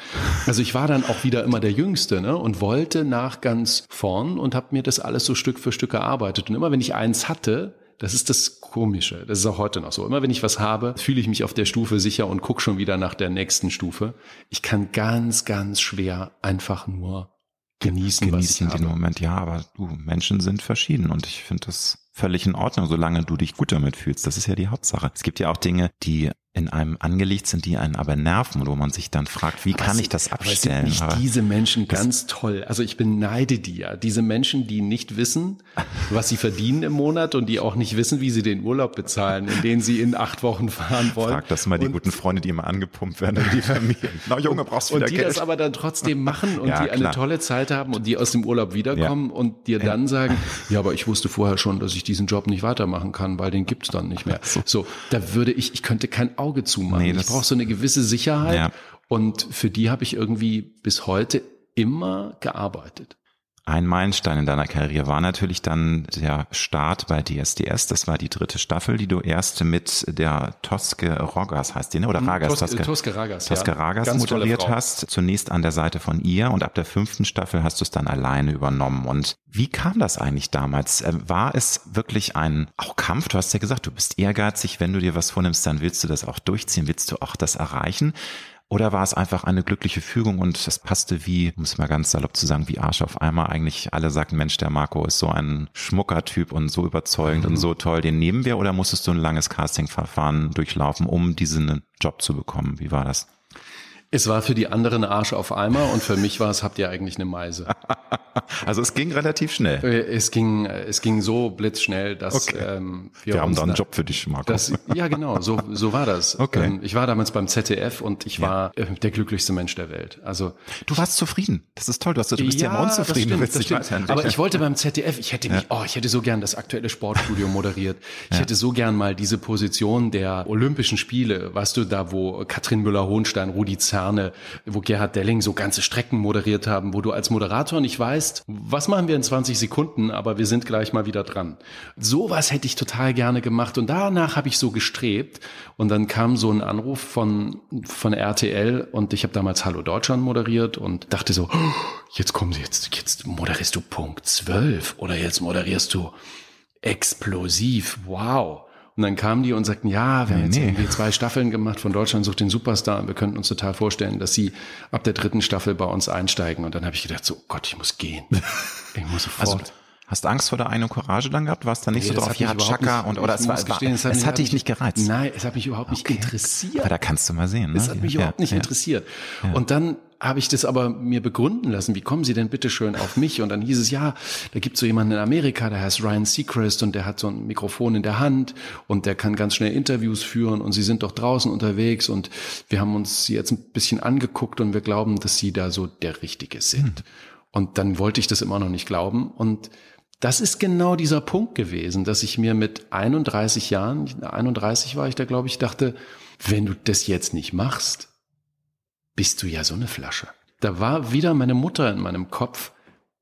Also ich war dann auch wieder immer der Jüngste ne, und wollte nach ganz vorn und habe mir das alles so Stück für Stück erarbeitet. Und immer wenn ich eins hatte, das ist das Komische. Das ist auch heute noch so. Immer wenn ich was habe, fühle ich mich auf der Stufe sicher und gucke schon wieder nach der nächsten Stufe. Ich kann ganz, ganz schwer einfach nur genießen, genießen was ich den habe. Moment. Ja, aber du, Menschen sind verschieden und ich finde das völlig in Ordnung, solange du dich gut damit fühlst. Das ist ja die Hauptsache. Es gibt ja auch Dinge, die in einem angelegt sind, die einen aber nerven, wo man sich dann fragt, wie aber kann ich das abstellen? Aber sind nicht diese Menschen ganz toll. Also ich beneide die ja. Diese Menschen, die nicht wissen, was sie verdienen im Monat und die auch nicht wissen, wie sie den Urlaub bezahlen, in den sie in acht Wochen fahren wollen. Frag das mal und, die guten Freunde, die immer angepumpt werden in die Familie. [laughs] Na Junge, brauchst du wieder Und die Geld. das aber dann trotzdem machen und ja, die eine tolle Zeit haben und die aus dem Urlaub wiederkommen ja. und dir dann sagen, ja, aber ich wusste vorher schon, dass ich diesen Job nicht weitermachen kann, weil den gibt's dann nicht mehr. [laughs] So, so da würde ich, ich könnte kein Auge zumachen. Nee, ich brauche so eine gewisse Sicherheit ja. und für die habe ich irgendwie bis heute immer gearbeitet. Ein Meilenstein in deiner Karriere war natürlich dann der Start bei DSDS. Das war die dritte Staffel, die du erst mit der Toske Rogas heißt die, ne? oder hm, Ragas? Tos Toske, Toske Ragas, Toske Ragas ja. moderiert hast. Zunächst an der Seite von ihr und ab der fünften Staffel hast du es dann alleine übernommen. Und wie kam das eigentlich damals? Äh, war es wirklich ein auch Kampf? Du hast ja gesagt, du bist ehrgeizig. Wenn du dir was vornimmst, dann willst du das auch durchziehen, willst du auch das erreichen. Oder war es einfach eine glückliche Fügung und es passte wie, um es mal ganz salopp zu sagen, wie Arsch auf einmal. Eigentlich alle sagten, Mensch, der Marco ist so ein schmucker Typ und so überzeugend mhm. und so toll, den nehmen wir. Oder musstest du ein langes Castingverfahren durchlaufen, um diesen Job zu bekommen? Wie war das? Es war für die anderen Arsch auf Eimer und für mich war es, habt ihr eigentlich eine Meise. [laughs] also es ging relativ schnell. Äh, es ging, es ging so blitzschnell, dass okay. ähm, wir, wir haben da einen Job für dich, Marco. Das, ja, genau, so, so war das. [laughs] Okay. Ähm, ich war damals beim ZDF und ich war ja. Äh, der glücklichste Mensch der Welt. Also du warst zufrieden. Das ist toll. Du, hast, du bist ja, ja unzufrieden. Das stimmt, das stimmt. Aber ich wollte beim ZDF, ich hätte mich, ja. oh, ich hätte so gern das aktuelle Sportstudio [laughs] moderiert. Ich hätte so gern mal diese Position der Olympischen Spiele, weißt du, da wo Katrin Müller-Hohenstein, Rudi Zerne, wo wo Gerhard Delling so ganze Strecken moderiert haben, wo du als Moderator nicht weißt, was machen wir in 20 Sekunden, aber wir sind gleich mal wieder dran. Sowas hätte ich total gerne gemacht und danach habe ich so gestrebt und dann kam so ein Anruf von, von RTL und ich habe damals Hallo Deutschland moderiert und dachte so, oh, jetzt kommen sie, jetzt, jetzt moderierst du Punkt 12 oder jetzt moderierst du explosiv, wow. Und dann kamen die und sagten, ja, wir haben jetzt nee. irgendwie zwei Staffeln gemacht von Deutschland sucht den Superstar und wir könnten uns total vorstellen, dass sie ab der dritten Staffel bei uns einsteigen. Und dann habe ich gedacht, so Gott, ich muss gehen. [laughs] Ich muss sofort. Also, Hast du Angst vor der einen Courage dann gehabt? Warst du nicht nee, so drauf, ja, Chaka und oder es war, gestehen, es, hat, es hat dich nicht gereizt? Nein, es hat mich überhaupt nicht okay. interessiert. Aber da kannst du mal sehen. Ne? Es hat mich ja, überhaupt nicht ja. interessiert. Und dann habe ich das aber mir begründen lassen. Wie kommen Sie denn bitte schön auf mich? Und dann hieß es, ja, da gibt so jemanden in Amerika, der heißt Ryan Seacrest und der hat so ein Mikrofon in der Hand und der kann ganz schnell Interviews führen und Sie sind doch draußen unterwegs und wir haben uns Sie jetzt ein bisschen angeguckt und wir glauben, dass Sie da so der Richtige sind. Hm. Und dann wollte ich das immer noch nicht glauben und das ist genau dieser Punkt gewesen, dass ich mir mit 31 Jahren, 31 war ich da, glaube ich, dachte, wenn du das jetzt nicht machst, bist du ja so eine Flasche. Da war wieder meine Mutter in meinem Kopf,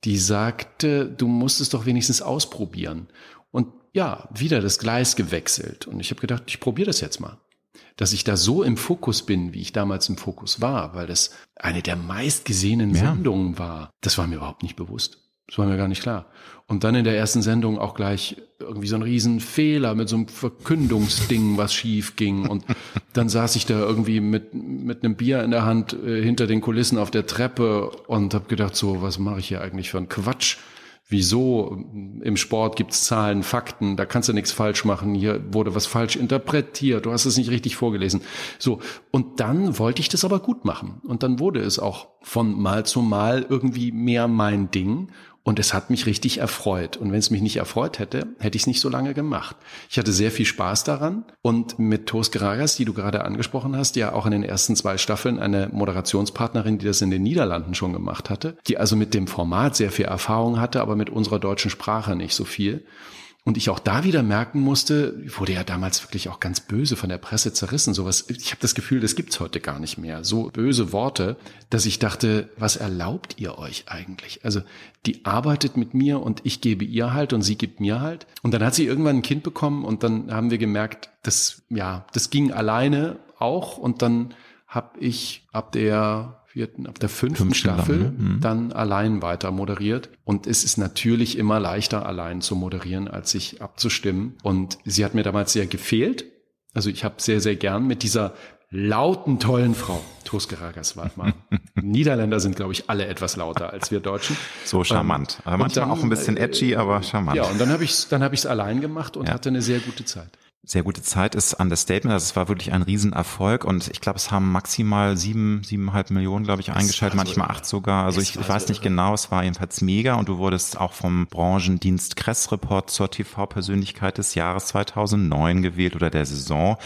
die sagte, du musst es doch wenigstens ausprobieren. Und ja, wieder das Gleis gewechselt. Und ich habe gedacht, ich probiere das jetzt mal. Dass ich da so im Fokus bin, wie ich damals im Fokus war, weil das eine der meistgesehenen ja. Sendungen war, das war mir überhaupt nicht bewusst. Das war mir gar nicht klar. Und dann in der ersten Sendung auch gleich irgendwie so ein Riesenfehler mit so einem Verkündungsding, was schief ging. Und [laughs] dann saß ich da irgendwie mit, mit einem Bier in der Hand äh, hinter den Kulissen auf der Treppe und habe gedacht, so, was mache ich hier eigentlich für einen Quatsch? Wieso im Sport gibt's Zahlen, Fakten, da kannst du nichts falsch machen, hier wurde was falsch interpretiert, du hast es nicht richtig vorgelesen. So, und dann wollte ich das aber gut machen. Und dann wurde es auch von Mal zu Mal irgendwie mehr mein Ding. Und es hat mich richtig erfreut. Und wenn es mich nicht erfreut hätte, hätte ich es nicht so lange gemacht. Ich hatte sehr viel Spaß daran. Und mit Tos Geragas, die du gerade angesprochen hast, ja auch in den ersten zwei Staffeln eine Moderationspartnerin, die das in den Niederlanden schon gemacht hatte, die also mit dem Format sehr viel Erfahrung hatte, aber mit unserer deutschen Sprache nicht so viel. Und ich auch da wieder merken musste, wurde ja damals wirklich auch ganz böse von der Presse zerrissen. Sowas, ich habe das Gefühl, das gibt's heute gar nicht mehr. So böse Worte, dass ich dachte, was erlaubt ihr euch eigentlich? Also die arbeitet mit mir und ich gebe ihr halt und sie gibt mir halt. Und dann hat sie irgendwann ein Kind bekommen und dann haben wir gemerkt, dass ja, das ging alleine auch. Und dann habe ich ab der vierten, ab der fünften Fünf Staffel lang, ne? mhm. dann allein weiter moderiert. Und es ist natürlich immer leichter, allein zu moderieren, als sich abzustimmen. Und sie hat mir damals sehr gefehlt. Also ich habe sehr, sehr gern mit dieser lauten, tollen Frau. Toskeragas war mal. [laughs] Niederländer sind, glaube ich, alle etwas lauter als wir Deutschen. So charmant. Ähm, manchmal dann, auch ein bisschen edgy, aber charmant. Ja, und dann habe ich dann habe ich es allein gemacht und ja. hatte eine sehr gute Zeit sehr gute Zeit ist Understatement. Also es war wirklich ein Riesenerfolg und ich glaube, es haben maximal sieben, siebeneinhalb Millionen, glaube ich, eingeschaltet, manchmal acht sogar. Also ich, ich weiß nicht genau, es war jedenfalls mega und du wurdest auch vom Branchendienst Kress-Report zur TV-Persönlichkeit des Jahres 2009 gewählt oder der Saison.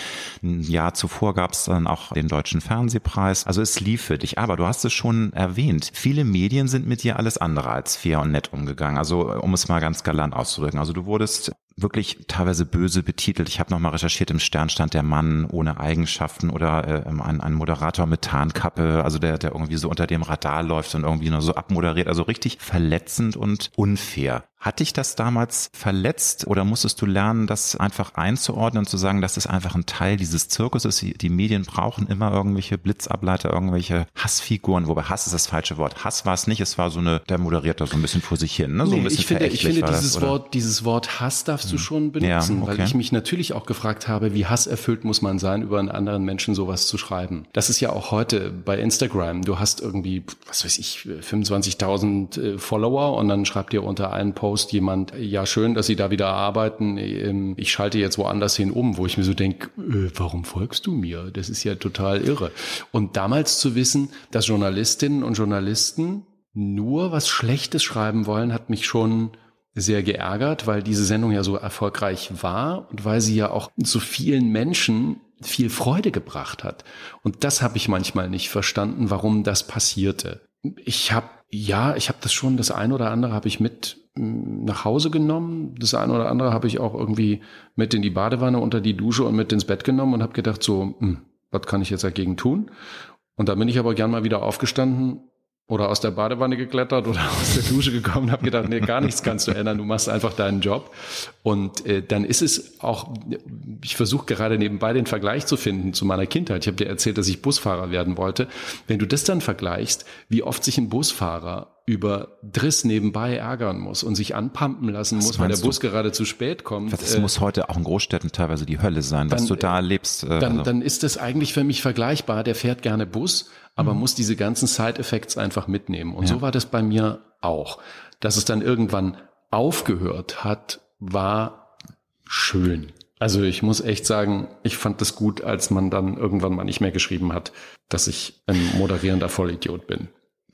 Ein Jahr zuvor gab es dann auch den Deutschen Fernsehpreis. Also es lief für dich. Aber du hast es schon erwähnt. Viele Medien sind mit dir alles andere als fair und nett umgegangen. Also um es mal ganz galant auszudrücken. Also du wurdest wirklich teilweise böse betitelt. Ich habe nochmal recherchiert, im Stern stand der Mann ohne Eigenschaften oder äh, ein, ein Moderator mit Tarnkappe, also der, der irgendwie so unter dem Radar läuft und irgendwie nur so abmoderiert. Also richtig verletzend und unfair. Hat dich das damals verletzt oder musstest du lernen, das einfach einzuordnen und zu sagen, das ist einfach ein Teil dieses Zirkuses? Die Medien brauchen immer irgendwelche Blitzableiter, irgendwelche Hassfiguren, wobei Hass ist das falsche Wort. Hass war es nicht, es war so eine, der moderiert da so ein bisschen vor sich hin, ne? so nee, ein bisschen ich finde, ich finde dieses das, Wort, dieses Wort Hass darfst du hm. schon benutzen, ja, okay. weil ich mich natürlich auch gefragt habe, wie hasserfüllt muss man sein, über einen anderen Menschen sowas zu schreiben. Das ist ja auch heute bei Instagram. Du hast irgendwie, was weiß ich, 25.000 äh, Follower und dann schreibt dir unter einen Post Post jemand, ja schön, dass Sie da wieder arbeiten, ähm, ich schalte jetzt woanders hin um, wo ich mir so denke, äh, warum folgst du mir? Das ist ja total irre. Und damals zu wissen, dass Journalistinnen und Journalisten nur was Schlechtes schreiben wollen, hat mich schon sehr geärgert, weil diese Sendung ja so erfolgreich war und weil sie ja auch zu vielen Menschen viel Freude gebracht hat. Und das habe ich manchmal nicht verstanden, warum das passierte. Ich habe ja, ich habe das schon, das eine oder andere habe ich mit nach Hause genommen. Das eine oder andere habe ich auch irgendwie mit in die Badewanne, unter die Dusche und mit ins Bett genommen und habe gedacht, so, hm, was kann ich jetzt dagegen tun? Und da bin ich aber gern mal wieder aufgestanden oder aus der Badewanne geklettert oder [laughs] aus der Dusche gekommen und habe gedacht, nee, gar nichts kannst du ändern, du machst einfach deinen Job. Und äh, dann ist es auch, ich versuche gerade nebenbei den Vergleich zu finden zu meiner Kindheit. Ich habe dir erzählt, dass ich Busfahrer werden wollte. Wenn du das dann vergleichst, wie oft sich ein Busfahrer über Driss nebenbei ärgern muss und sich anpumpen lassen was muss, weil der Bus du? gerade zu spät kommt. Das äh, muss heute auch in Großstädten teilweise die Hölle sein, dann, was du da erlebst. Äh, dann, also. dann ist das eigentlich für mich vergleichbar. Der fährt gerne Bus, aber mhm. muss diese ganzen Side-Effects einfach mitnehmen. Und ja. so war das bei mir auch. Dass es dann irgendwann aufgehört hat, war schön. Also ich muss echt sagen, ich fand das gut, als man dann irgendwann mal nicht mehr geschrieben hat, dass ich ein moderierender Vollidiot bin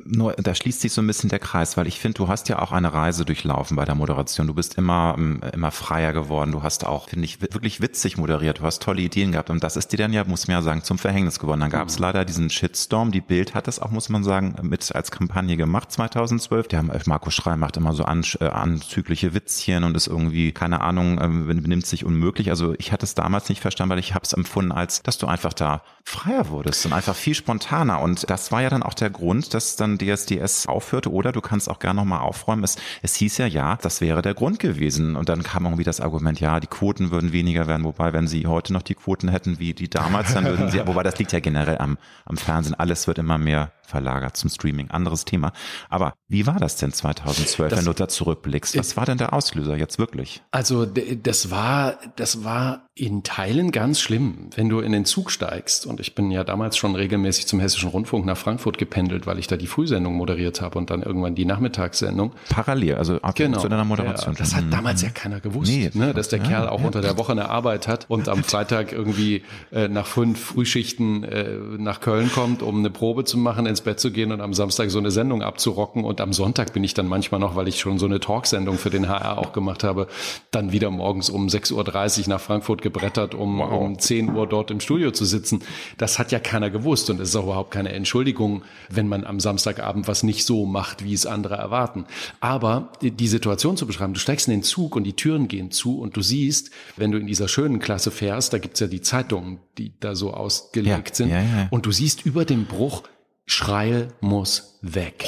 nur, da schließt sich so ein bisschen der Kreis, weil ich finde, du hast ja auch eine Reise durchlaufen bei der Moderation. Du bist immer, ähm, immer freier geworden. Du hast auch, finde ich, wirklich witzig moderiert. Du hast tolle Ideen gehabt. Und das ist dir dann ja, muss man ja sagen, zum Verhängnis geworden. Dann gab es mhm. leider diesen Shitstorm. Die Bild hat das auch, muss man sagen, mit als Kampagne gemacht 2012. Die haben, äh, Marco Schrei macht immer so an, äh, anzügliche Witzchen und ist irgendwie, keine Ahnung, äh, benimmt sich unmöglich. Also ich hatte es damals nicht verstanden, weil ich habe es empfunden als, dass du einfach da freier wurdest und einfach viel spontaner. Und das war ja dann auch der Grund, dass dann DSDS aufhörte. Oder du kannst auch gerne nochmal aufräumen. Es, es hieß ja, ja, das wäre der Grund gewesen. Und dann kam irgendwie das Argument, ja, die Quoten würden weniger werden. Wobei, wenn sie heute noch die Quoten hätten wie die damals, dann würden sie, [laughs] wobei das liegt ja generell am, am Fernsehen. Alles wird immer mehr verlagert zum Streaming. Anderes Thema. Aber wie war das denn 2012, das, wenn du da zurückblickst? Was war denn der Auslöser jetzt wirklich? Also das war, das war in Teilen ganz schlimm, wenn du in den Zug steigst. Und ich bin ja damals schon regelmäßig zum Hessischen Rundfunk nach Frankfurt gependelt, weil ich da die Frühsendung moderiert habe und dann irgendwann die Nachmittagssendung. Parallel, also ab genau. zu deiner Moderation. Ja, das hat damals ja keiner gewusst, nee, ne, dass der ja, Kerl auch ja. unter der Woche eine Arbeit hat und am Freitag irgendwie äh, nach fünf Frühschichten äh, nach Köln kommt, um eine Probe zu machen ins Bett zu gehen und am Samstag so eine Sendung abzurocken. Und am Sonntag bin ich dann manchmal noch, weil ich schon so eine Talksendung für den HR auch gemacht habe, dann wieder morgens um 6.30 Uhr nach Frankfurt gebrettert, um, wow. um 10 Uhr dort im Studio zu sitzen. Das hat ja keiner gewusst und es ist auch überhaupt keine Entschuldigung, wenn man am Samstagabend was nicht so macht, wie es andere erwarten. Aber die Situation zu beschreiben, du steigst in den Zug und die Türen gehen zu und du siehst, wenn du in dieser schönen Klasse fährst, da gibt's ja die Zeitungen, die da so ausgelegt ja, sind, ja, ja. und du siehst über dem Bruch Schreil muss weg.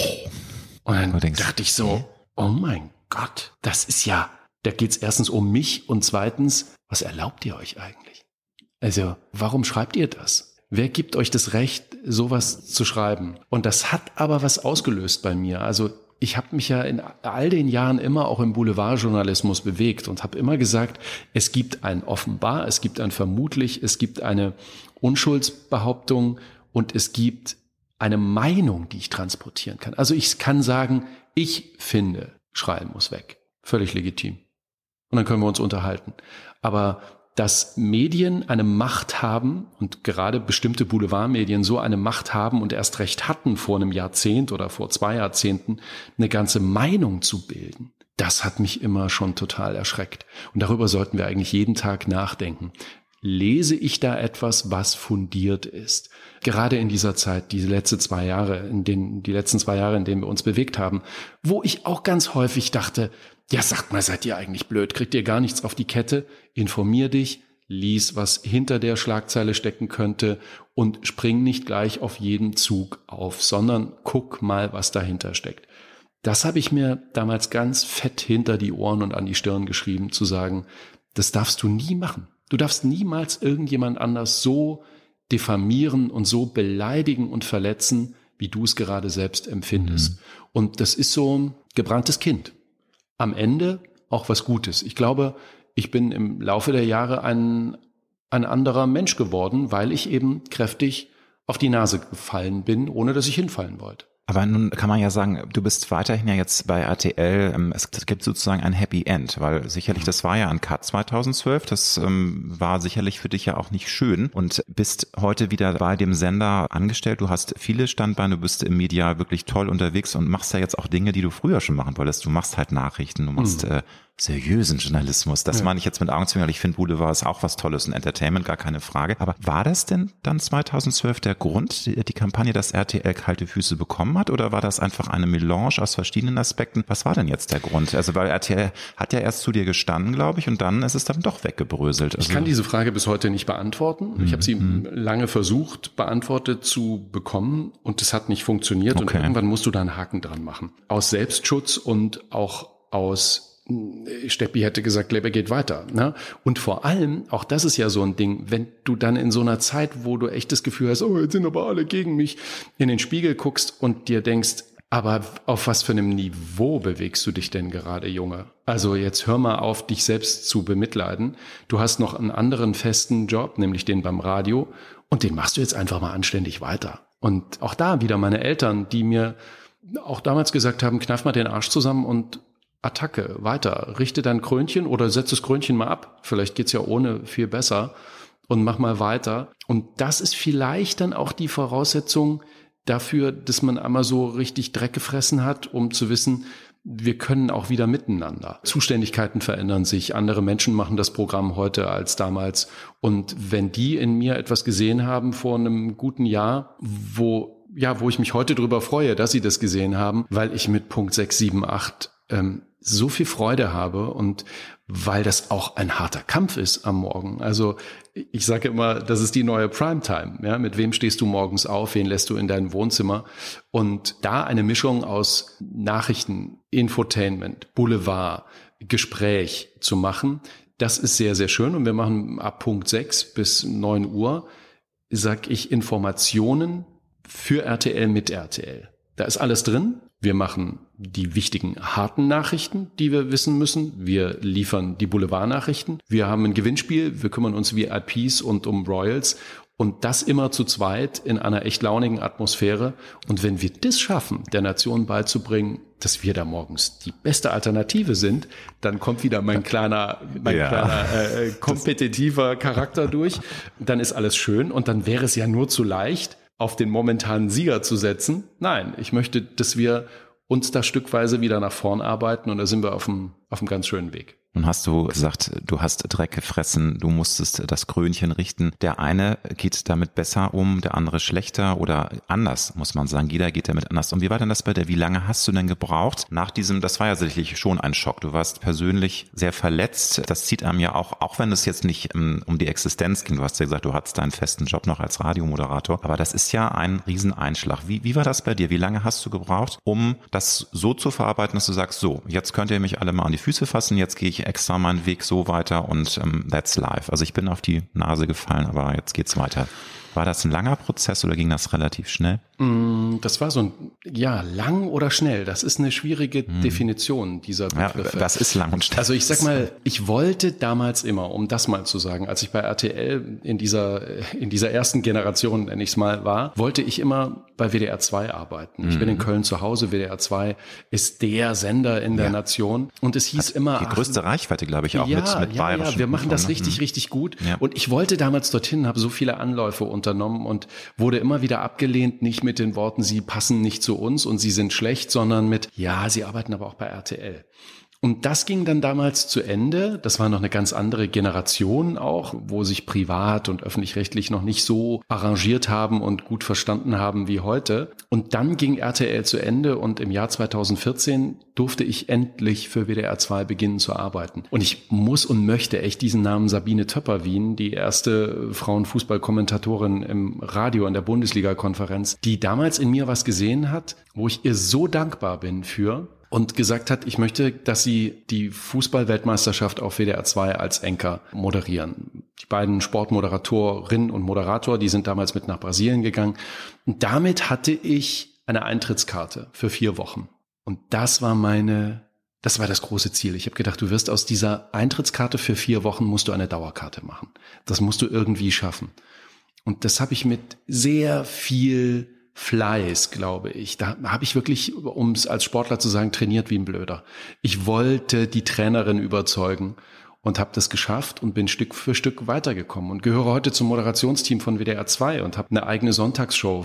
Und dann denkst, dachte ich so, oh mein Gott, das ist ja, da geht's erstens um mich und zweitens, was erlaubt ihr euch eigentlich? Also, warum schreibt ihr das? Wer gibt euch das Recht, sowas zu schreiben? Und das hat aber was ausgelöst bei mir. Also ich habe mich ja in all den Jahren immer auch im Boulevardjournalismus bewegt und habe immer gesagt, es gibt ein offenbar, es gibt ein vermutlich, es gibt eine Unschuldsbehauptung und es gibt eine Meinung, die ich transportieren kann. Also ich kann sagen, ich finde, Schreien muss weg. Völlig legitim. Und dann können wir uns unterhalten. Aber dass Medien eine Macht haben und gerade bestimmte Boulevardmedien so eine Macht haben und erst recht hatten vor einem Jahrzehnt oder vor zwei Jahrzehnten, eine ganze Meinung zu bilden, das hat mich immer schon total erschreckt. Und darüber sollten wir eigentlich jeden Tag nachdenken lese ich da etwas, was fundiert ist. Gerade in dieser Zeit, diese letzten zwei Jahre, in denen, die letzten zwei Jahre, in denen wir uns bewegt haben, wo ich auch ganz häufig dachte, ja, sagt mal, seid ihr eigentlich blöd? Kriegt ihr gar nichts auf die Kette? Informier dich, lies, was hinter der Schlagzeile stecken könnte und spring nicht gleich auf jeden Zug auf, sondern guck mal, was dahinter steckt. Das habe ich mir damals ganz fett hinter die Ohren und an die Stirn geschrieben, zu sagen, das darfst du nie machen. Du darfst niemals irgendjemand anders so diffamieren und so beleidigen und verletzen, wie du es gerade selbst empfindest. Mhm. Und das ist so ein gebranntes Kind. Am Ende auch was Gutes. Ich glaube, ich bin im Laufe der Jahre ein, ein anderer Mensch geworden, weil ich eben kräftig auf die Nase gefallen bin, ohne dass ich hinfallen wollte. Aber nun kann man ja sagen, du bist weiterhin ja jetzt bei RTL, ähm, es gibt sozusagen ein Happy End, weil sicherlich das war ja ein Cut 2012, das ähm, war sicherlich für dich ja auch nicht schön und bist heute wieder bei dem Sender angestellt. Du hast viele Standbeine, du bist im Media wirklich toll unterwegs und machst ja jetzt auch Dinge, die du früher schon machen wolltest. Du machst halt Nachrichten, du machst mhm. äh, seriösen Journalismus. Das ja. meine ich jetzt mit Augenzwinkern. Ich finde, Boulevard ist auch was Tolles und Entertainment, gar keine Frage. Aber war das denn dann 2012 der Grund, die, die Kampagne, dass RTL kalte Füße bekommen hat? Oder war das einfach eine Melange aus verschiedenen Aspekten? Was war denn jetzt der Grund? Also, weil RTL hat ja erst zu dir gestanden, glaube ich, und dann ist es dann doch weggebröselt. Also, ich kann diese Frage bis heute nicht beantworten. Ich habe sie mhm. lange versucht, beantwortet zu bekommen und es hat nicht funktioniert. Okay. Und irgendwann musst du da einen Haken dran machen. Aus Selbstschutz und auch aus Steppi hätte gesagt, Lebe geht weiter. Ne? Und vor allem, auch das ist ja so ein Ding, wenn du dann in so einer Zeit, wo du echt das Gefühl hast, oh, jetzt sind aber alle gegen mich, in den Spiegel guckst und dir denkst, aber auf was für einem Niveau bewegst du dich denn gerade, Junge? Also jetzt hör mal auf, dich selbst zu bemitleiden. Du hast noch einen anderen festen Job, nämlich den beim Radio, und den machst du jetzt einfach mal anständig weiter. Und auch da wieder meine Eltern, die mir auch damals gesagt haben, kneif mal den Arsch zusammen und Attacke, weiter, richte dein Krönchen oder setz das Krönchen mal ab. Vielleicht geht's ja ohne viel besser und mach mal weiter. Und das ist vielleicht dann auch die Voraussetzung dafür, dass man einmal so richtig Dreck gefressen hat, um zu wissen, wir können auch wieder miteinander. Zuständigkeiten verändern sich, andere Menschen machen das Programm heute als damals. Und wenn die in mir etwas gesehen haben vor einem guten Jahr, wo ja, wo ich mich heute darüber freue, dass sie das gesehen haben, weil ich mit Punkt 6, 7, 8 ähm, so viel Freude habe und weil das auch ein harter Kampf ist am Morgen. Also ich sage immer, das ist die neue Primetime. Ja? Mit wem stehst du morgens auf? Wen lässt du in dein Wohnzimmer? Und da eine Mischung aus Nachrichten, Infotainment, Boulevard, Gespräch zu machen, das ist sehr, sehr schön. Und wir machen ab Punkt 6 bis 9 Uhr, sag ich, Informationen für RTL mit RTL. Da ist alles drin. Wir machen die wichtigen harten Nachrichten, die wir wissen müssen. Wir liefern die Boulevardnachrichten. Wir haben ein Gewinnspiel. Wir kümmern uns VIPs und um Royals. Und das immer zu zweit in einer echt launigen Atmosphäre. Und wenn wir das schaffen, der Nation beizubringen, dass wir da morgens die beste Alternative sind, dann kommt wieder mein kleiner, mein ja. kleiner äh, kompetitiver Charakter durch. Dann ist alles schön und dann wäre es ja nur zu leicht, auf den momentanen Sieger zu setzen. Nein, ich möchte, dass wir uns da stückweise wieder nach vorn arbeiten und da sind wir auf einem, auf einem ganz schönen Weg. Nun hast du gesagt, du hast Dreck gefressen, du musstest das Krönchen richten. Der eine geht damit besser um, der andere schlechter oder anders, muss man sagen. Jeder geht damit anders um. Wie war denn das bei dir? Wie lange hast du denn gebraucht nach diesem, das war ja sicherlich schon ein Schock. Du warst persönlich sehr verletzt. Das zieht einem ja auch, auch wenn es jetzt nicht um, ähm, um die Existenz ging. Du hast ja gesagt, du hattest deinen festen Job noch als Radiomoderator. Aber das ist ja ein Rieseneinschlag. Wie, wie war das bei dir? Wie lange hast du gebraucht, um das so zu verarbeiten, dass du sagst, so, jetzt könnt ihr mich alle mal an die Füße fassen, jetzt gehe ich extra meinen Weg so weiter und ähm, that's life. Also ich bin auf die Nase gefallen, aber jetzt geht's weiter. War das ein langer Prozess oder ging das relativ schnell? Mm, das war so ein, ja, lang oder schnell. Das ist eine schwierige hm. Definition dieser Begriffe. Ja, das ist lang und schnell. Also ich sag mal, [laughs] ich wollte damals immer, um das mal zu sagen, als ich bei RTL in dieser, in dieser ersten Generation, nenne ich es mal, war, wollte ich immer bei WDR 2 arbeiten. Ich mhm. bin in mhm. Köln zu Hause. WDR 2 ist der Sender in der ja. Nation. Und es hieß Hat immer. Die größte ach, Reichweite, glaube ich, auch ja, mit, mit ja, Ja, wir machen das ne? richtig, mhm. richtig gut. Ja. Und ich wollte damals dorthin, habe so viele Anläufe unternommen und wurde immer wieder abgelehnt, nicht mit den Worten, sie passen nicht zu uns und sie sind schlecht, sondern mit, ja, sie arbeiten aber auch bei RTL. Und das ging dann damals zu Ende. Das war noch eine ganz andere Generation auch, wo sich privat und öffentlich-rechtlich noch nicht so arrangiert haben und gut verstanden haben wie heute. Und dann ging RTL zu Ende und im Jahr 2014 durfte ich endlich für WDR 2 beginnen zu arbeiten. Und ich muss und möchte echt diesen Namen Sabine Töpper-Wien, die erste Frauenfußballkommentatorin im Radio an der Bundesliga-Konferenz, die damals in mir was gesehen hat, wo ich ihr so dankbar bin für, und gesagt hat, ich möchte, dass sie die Fußballweltmeisterschaft auf WDR 2 als Enker moderieren. Die beiden Sportmoderatorinnen und Moderator, die sind damals mit nach Brasilien gegangen. Und damit hatte ich eine Eintrittskarte für vier Wochen. Und das war meine, das war das große Ziel. Ich habe gedacht, du wirst aus dieser Eintrittskarte für vier Wochen musst du eine Dauerkarte machen. Das musst du irgendwie schaffen. Und das habe ich mit sehr viel Fleiß, glaube ich. Da habe ich wirklich, um es als Sportler zu sagen, trainiert wie ein Blöder. Ich wollte die Trainerin überzeugen und habe das geschafft und bin Stück für Stück weitergekommen und gehöre heute zum Moderationsteam von WDR 2 und habe eine eigene Sonntagsshow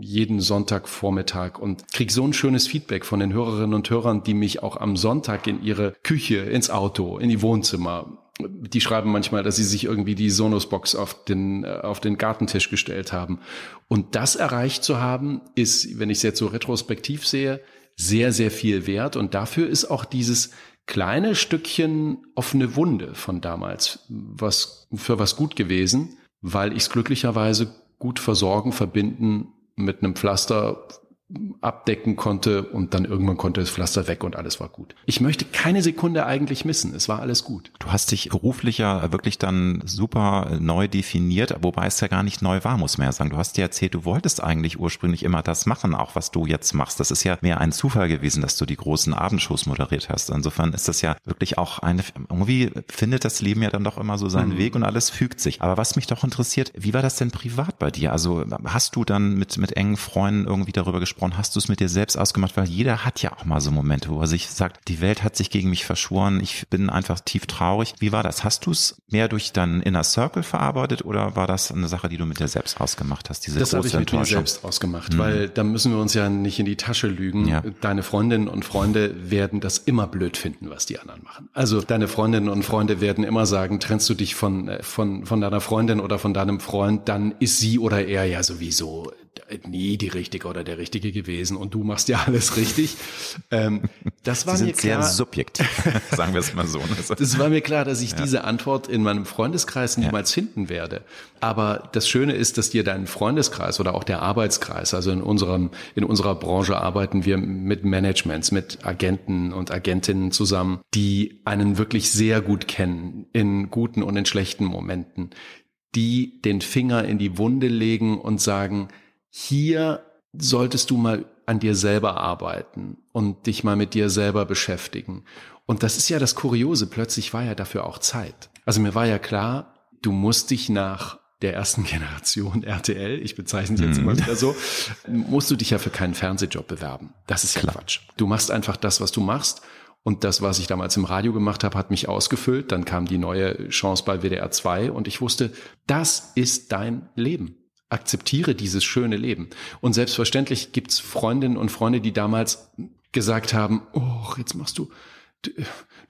jeden Sonntagvormittag und krieg so ein schönes Feedback von den Hörerinnen und Hörern, die mich auch am Sonntag in ihre Küche, ins Auto, in die Wohnzimmer die schreiben manchmal, dass sie sich irgendwie die Sonos-Box auf den, äh, auf den Gartentisch gestellt haben. Und das erreicht zu haben, ist, wenn ich es jetzt so retrospektiv sehe, sehr, sehr viel wert. Und dafür ist auch dieses kleine Stückchen offene Wunde von damals was, für was gut gewesen, weil ich es glücklicherweise gut versorgen, verbinden mit einem Pflaster abdecken konnte und dann irgendwann konnte das Pflaster weg und alles war gut. Ich möchte keine Sekunde eigentlich missen. Es war alles gut. Du hast dich beruflich ja wirklich dann super neu definiert, wobei es ja gar nicht neu war, muss man ja sagen. Du hast dir erzählt, du wolltest eigentlich ursprünglich immer das machen, auch was du jetzt machst. Das ist ja mehr ein Zufall gewesen, dass du die großen Abendshows moderiert hast. Insofern ist das ja wirklich auch eine, irgendwie findet das Leben ja dann doch immer so seinen mhm. Weg und alles fügt sich. Aber was mich doch interessiert, wie war das denn privat bei dir? Also hast du dann mit, mit engen Freunden irgendwie darüber gesprochen, gesprochen, hast du es mit dir selbst ausgemacht? Weil jeder hat ja auch mal so Momente, wo er sich sagt, die Welt hat sich gegen mich verschworen, ich bin einfach tief traurig. Wie war das? Hast du es mehr durch deinen Inner Circle verarbeitet oder war das eine Sache, die du mit dir selbst ausgemacht hast? Diese das habe ich mit mir selbst ausgemacht, mhm. weil da müssen wir uns ja nicht in die Tasche lügen. Ja. Deine Freundinnen und Freunde werden das immer blöd finden, was die anderen machen. Also deine Freundinnen und Freunde werden immer sagen, trennst du dich von, äh, von, von deiner Freundin oder von deinem Freund, dann ist sie oder er ja sowieso nie die richtige oder der richtige gewesen und du machst ja alles richtig. Ähm, das war Sie mir klar. sehr subjektiv, [laughs] sagen wir es mal so. [laughs] Das war mir klar, dass ich ja. diese Antwort in meinem Freundeskreis niemals ja. finden werde. Aber das Schöne ist, dass dir dein Freundeskreis oder auch der Arbeitskreis, also in unserem, in unserer Branche arbeiten wir mit Managements, mit Agenten und Agentinnen zusammen, die einen wirklich sehr gut kennen in guten und in schlechten Momenten, die den Finger in die Wunde legen und sagen, hier solltest du mal an dir selber arbeiten und dich mal mit dir selber beschäftigen. Und das ist ja das Kuriose, plötzlich war ja dafür auch Zeit. Also mir war ja klar, du musst dich nach der ersten [laughs] Generation RTL, ich bezeichne es jetzt mhm. immer wieder so, musst du dich ja für keinen Fernsehjob bewerben. Das ist ja Klar. Quatsch. Du machst einfach das, was du machst. Und das, was ich damals im Radio gemacht habe, hat mich ausgefüllt. Dann kam die neue Chance bei WDR 2 und ich wusste, das ist dein Leben akzeptiere dieses schöne Leben. Und selbstverständlich gibt's Freundinnen und Freunde, die damals gesagt haben, oh, jetzt machst du, du,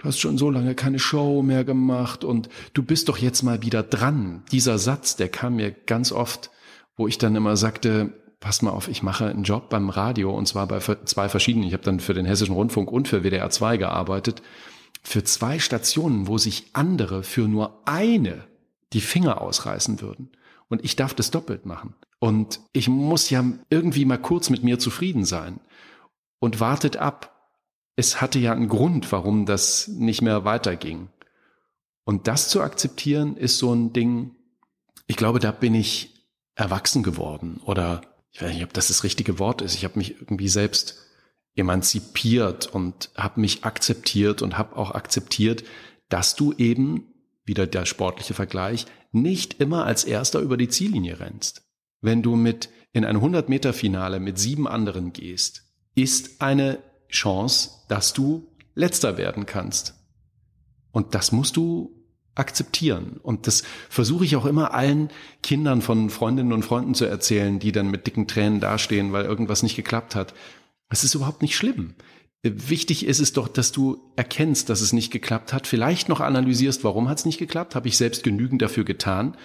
hast schon so lange keine Show mehr gemacht und du bist doch jetzt mal wieder dran. Dieser Satz, der kam mir ganz oft, wo ich dann immer sagte, pass mal auf, ich mache einen Job beim Radio und zwar bei zwei verschiedenen. Ich habe dann für den Hessischen Rundfunk und für WDR 2 gearbeitet. Für zwei Stationen, wo sich andere für nur eine die Finger ausreißen würden und ich darf das doppelt machen. Und ich muss ja irgendwie mal kurz mit mir zufrieden sein. Und wartet ab. Es hatte ja einen Grund, warum das nicht mehr weiterging. Und das zu akzeptieren ist so ein Ding, ich glaube, da bin ich erwachsen geworden oder ich weiß nicht, ob das das richtige Wort ist. Ich habe mich irgendwie selbst emanzipiert und habe mich akzeptiert und habe auch akzeptiert, dass du eben wieder der sportliche Vergleich, nicht immer als erster über die Ziellinie rennst. Wenn du mit in ein 100 Meter Finale mit sieben anderen gehst, ist eine Chance, dass du letzter werden kannst. Und das musst du akzeptieren. Und das versuche ich auch immer allen Kindern von Freundinnen und Freunden zu erzählen, die dann mit dicken Tränen dastehen, weil irgendwas nicht geklappt hat. Es ist überhaupt nicht schlimm. Wichtig ist es doch, dass du erkennst, dass es nicht geklappt hat, vielleicht noch analysierst, warum hat es nicht geklappt, habe ich selbst genügend dafür getan?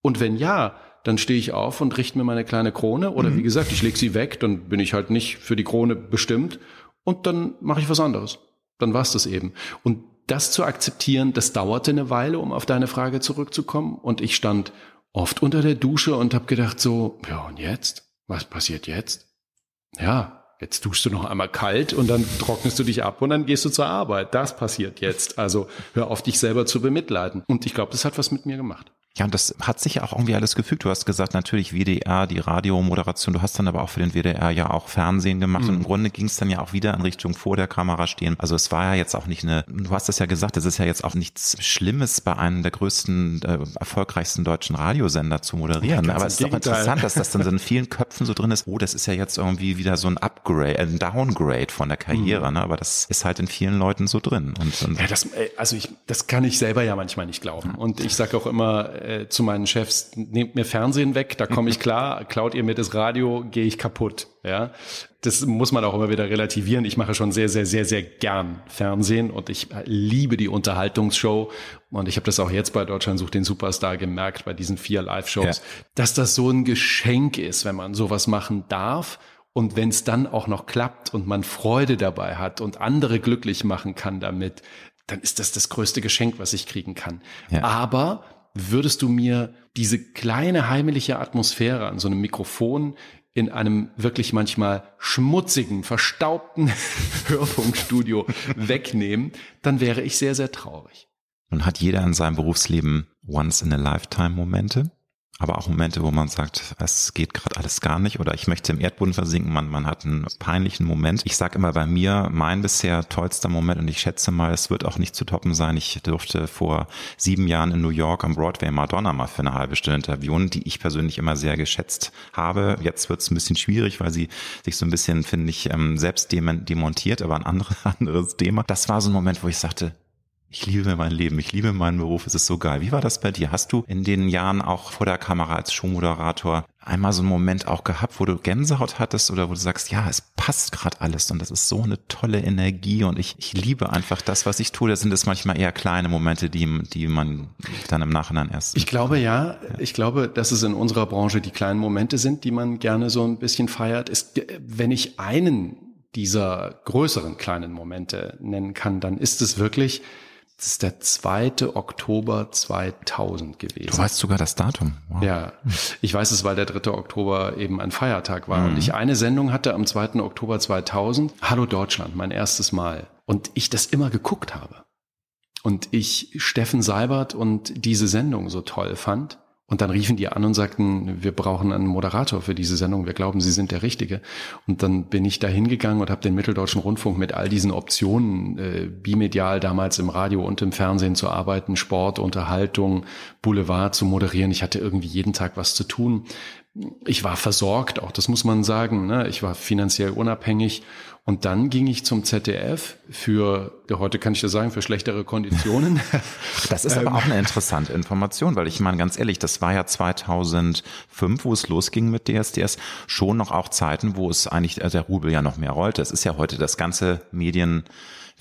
Und wenn ja, dann stehe ich auf und richte mir meine kleine Krone oder mhm. wie gesagt, ich lege sie weg, dann bin ich halt nicht für die Krone bestimmt und dann mache ich was anderes. Dann war's das eben. Und das zu akzeptieren, das dauerte eine Weile, um auf deine Frage zurückzukommen und ich stand oft unter der Dusche und habe gedacht so, ja und jetzt? Was passiert jetzt? Ja, jetzt duschst du noch einmal kalt und dann trocknest du dich ab und dann gehst du zur Arbeit. Das passiert jetzt. Also hör auf, dich selber zu bemitleiden. Und ich glaube, das hat was mit mir gemacht. Ja, und das hat sich ja auch irgendwie alles gefügt. Du hast gesagt, natürlich WDR, die Radiomoderation. Du hast dann aber auch für den WDR ja auch Fernsehen gemacht. Mhm. Und im Grunde ging es dann ja auch wieder in Richtung vor der Kamera stehen. Also es war ja jetzt auch nicht eine, du hast es ja gesagt, es ist ja jetzt auch nichts Schlimmes bei einem der größten, äh, erfolgreichsten deutschen Radiosender zu moderieren. Ja, aber es ist doch interessant, dass das dann so in vielen Köpfen so drin ist. Oh, das ist ja jetzt irgendwie wieder so ein Upgrade, ein Downgrade von der Karriere. Mhm. Ne? Aber das ist halt in vielen Leuten so drin. Und, und ja, das, äh, also ich, das kann ich selber ja manchmal nicht glauben. Und ich sage auch immer, äh, zu meinen Chefs, nehmt mir Fernsehen weg, da komme ich klar, [laughs] klaut ihr mir das Radio, gehe ich kaputt. Ja, das muss man auch immer wieder relativieren. Ich mache schon sehr, sehr, sehr, sehr gern Fernsehen und ich liebe die Unterhaltungsshow. Und ich habe das auch jetzt bei Deutschland sucht den Superstar gemerkt, bei diesen vier Live-Shows, ja. dass das so ein Geschenk ist, wenn man sowas machen darf. Und wenn es dann auch noch klappt und man Freude dabei hat und andere glücklich machen kann damit, dann ist das das größte Geschenk, was ich kriegen kann. Ja. Aber würdest du mir diese kleine heimliche Atmosphäre an so einem Mikrofon in einem wirklich manchmal schmutzigen, verstaubten [laughs] Hörfunkstudio wegnehmen, dann wäre ich sehr, sehr traurig. Nun hat jeder in seinem Berufsleben once aber auch Momente, wo man sagt, es geht gerade alles gar nicht oder ich möchte im Erdboden versinken, man, man hat einen peinlichen Moment. Ich sage immer bei mir, mein bisher tollster Moment und ich schätze mal, es wird auch nicht zu toppen sein. Ich durfte vor sieben Jahren in New York am Broadway Madonna mal für eine halbe Stunde interviewen, die ich persönlich immer sehr geschätzt habe. Jetzt wird es ein bisschen schwierig, weil sie sich so ein bisschen, finde ich, ähm, selbst demontiert, aber ein anderes, [laughs] anderes Thema. Das war so ein Moment, wo ich sagte, ich liebe mein Leben, ich liebe meinen Beruf, es ist so geil. Wie war das bei dir? Hast du in den Jahren auch vor der Kamera als Showmoderator einmal so einen Moment auch gehabt, wo du Gänsehaut hattest oder wo du sagst, ja, es passt gerade alles und das ist so eine tolle Energie und ich, ich liebe einfach das, was ich tue. Da sind es manchmal eher kleine Momente, die, die man dann im Nachhinein erst. Ich glaube ja, ja, ich glaube, dass es in unserer Branche die kleinen Momente sind, die man gerne so ein bisschen feiert. Ist, wenn ich einen dieser größeren kleinen Momente nennen kann, dann ist es wirklich, das ist der 2. Oktober 2000 gewesen. Du weißt sogar das Datum. Wow. Ja, ich weiß es, weil der 3. Oktober eben ein Feiertag war. Mhm. Und ich eine Sendung hatte am 2. Oktober 2000. Hallo Deutschland, mein erstes Mal. Und ich das immer geguckt habe. Und ich Steffen Seibert und diese Sendung so toll fand. Und dann riefen die an und sagten, wir brauchen einen Moderator für diese Sendung, wir glauben, Sie sind der Richtige. Und dann bin ich da hingegangen und habe den Mitteldeutschen Rundfunk mit all diesen Optionen, äh, bimedial damals im Radio und im Fernsehen zu arbeiten, Sport, Unterhaltung, Boulevard zu moderieren. Ich hatte irgendwie jeden Tag was zu tun. Ich war versorgt, auch das muss man sagen. Ne? Ich war finanziell unabhängig und dann ging ich zum ZDF für, ja, heute kann ich das sagen, für schlechtere Konditionen. [laughs] Das ist aber auch eine interessante Information, weil ich meine ganz ehrlich, das war ja 2005, wo es losging mit DSDS, schon noch auch Zeiten, wo es eigentlich äh, der Rubel ja noch mehr rollte. Es ist ja heute das ganze Medien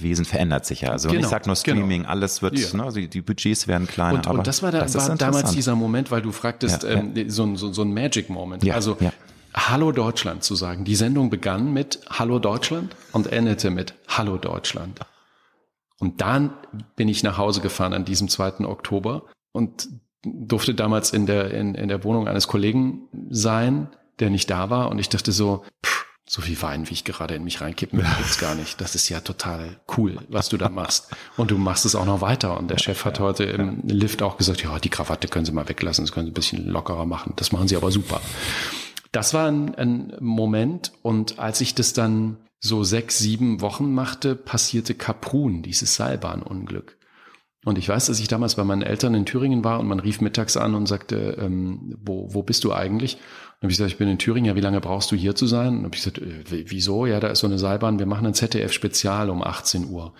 Wesen verändert sich ja. Also genau, ich sage nur genau. Streaming, genau. alles wird, ja. ne, also die Budgets werden kleiner. Und, und das war, da, das war damals dieser Moment, weil du fragtest, ja, ähm, ja. So, so, so ein Magic Moment. also Hallo Deutschland zu sagen. Die Sendung begann mit Hallo Deutschland und endete mit Hallo Deutschland. Und dann bin ich nach Hause gefahren an diesem 2. Oktober und durfte damals in der, in, in der Wohnung eines Kollegen sein, der nicht da war. Und ich dachte so, pff, so viel Wein, wie ich gerade in mich reinkippen will, gibt's gar nicht. Das ist ja total cool, was du da machst. Und du machst es auch noch weiter. Und der Chef hat heute im Lift auch gesagt, ja, die Krawatte können Sie mal weglassen, das können Sie ein bisschen lockerer machen. Das machen Sie aber super. Das war ein, ein Moment und als ich das dann so sechs, sieben Wochen machte, passierte Kaprun, dieses Seilbahnunglück. Und ich weiß, dass ich damals bei meinen Eltern in Thüringen war und man rief mittags an und sagte, ähm, wo, wo bist du eigentlich? Und habe ich gesagt, ich bin in Thüringen, ja, wie lange brauchst du hier zu sein? Und habe ich gesagt, äh, wieso? Ja, da ist so eine Seilbahn, wir machen ein ZDF-Spezial um 18 Uhr.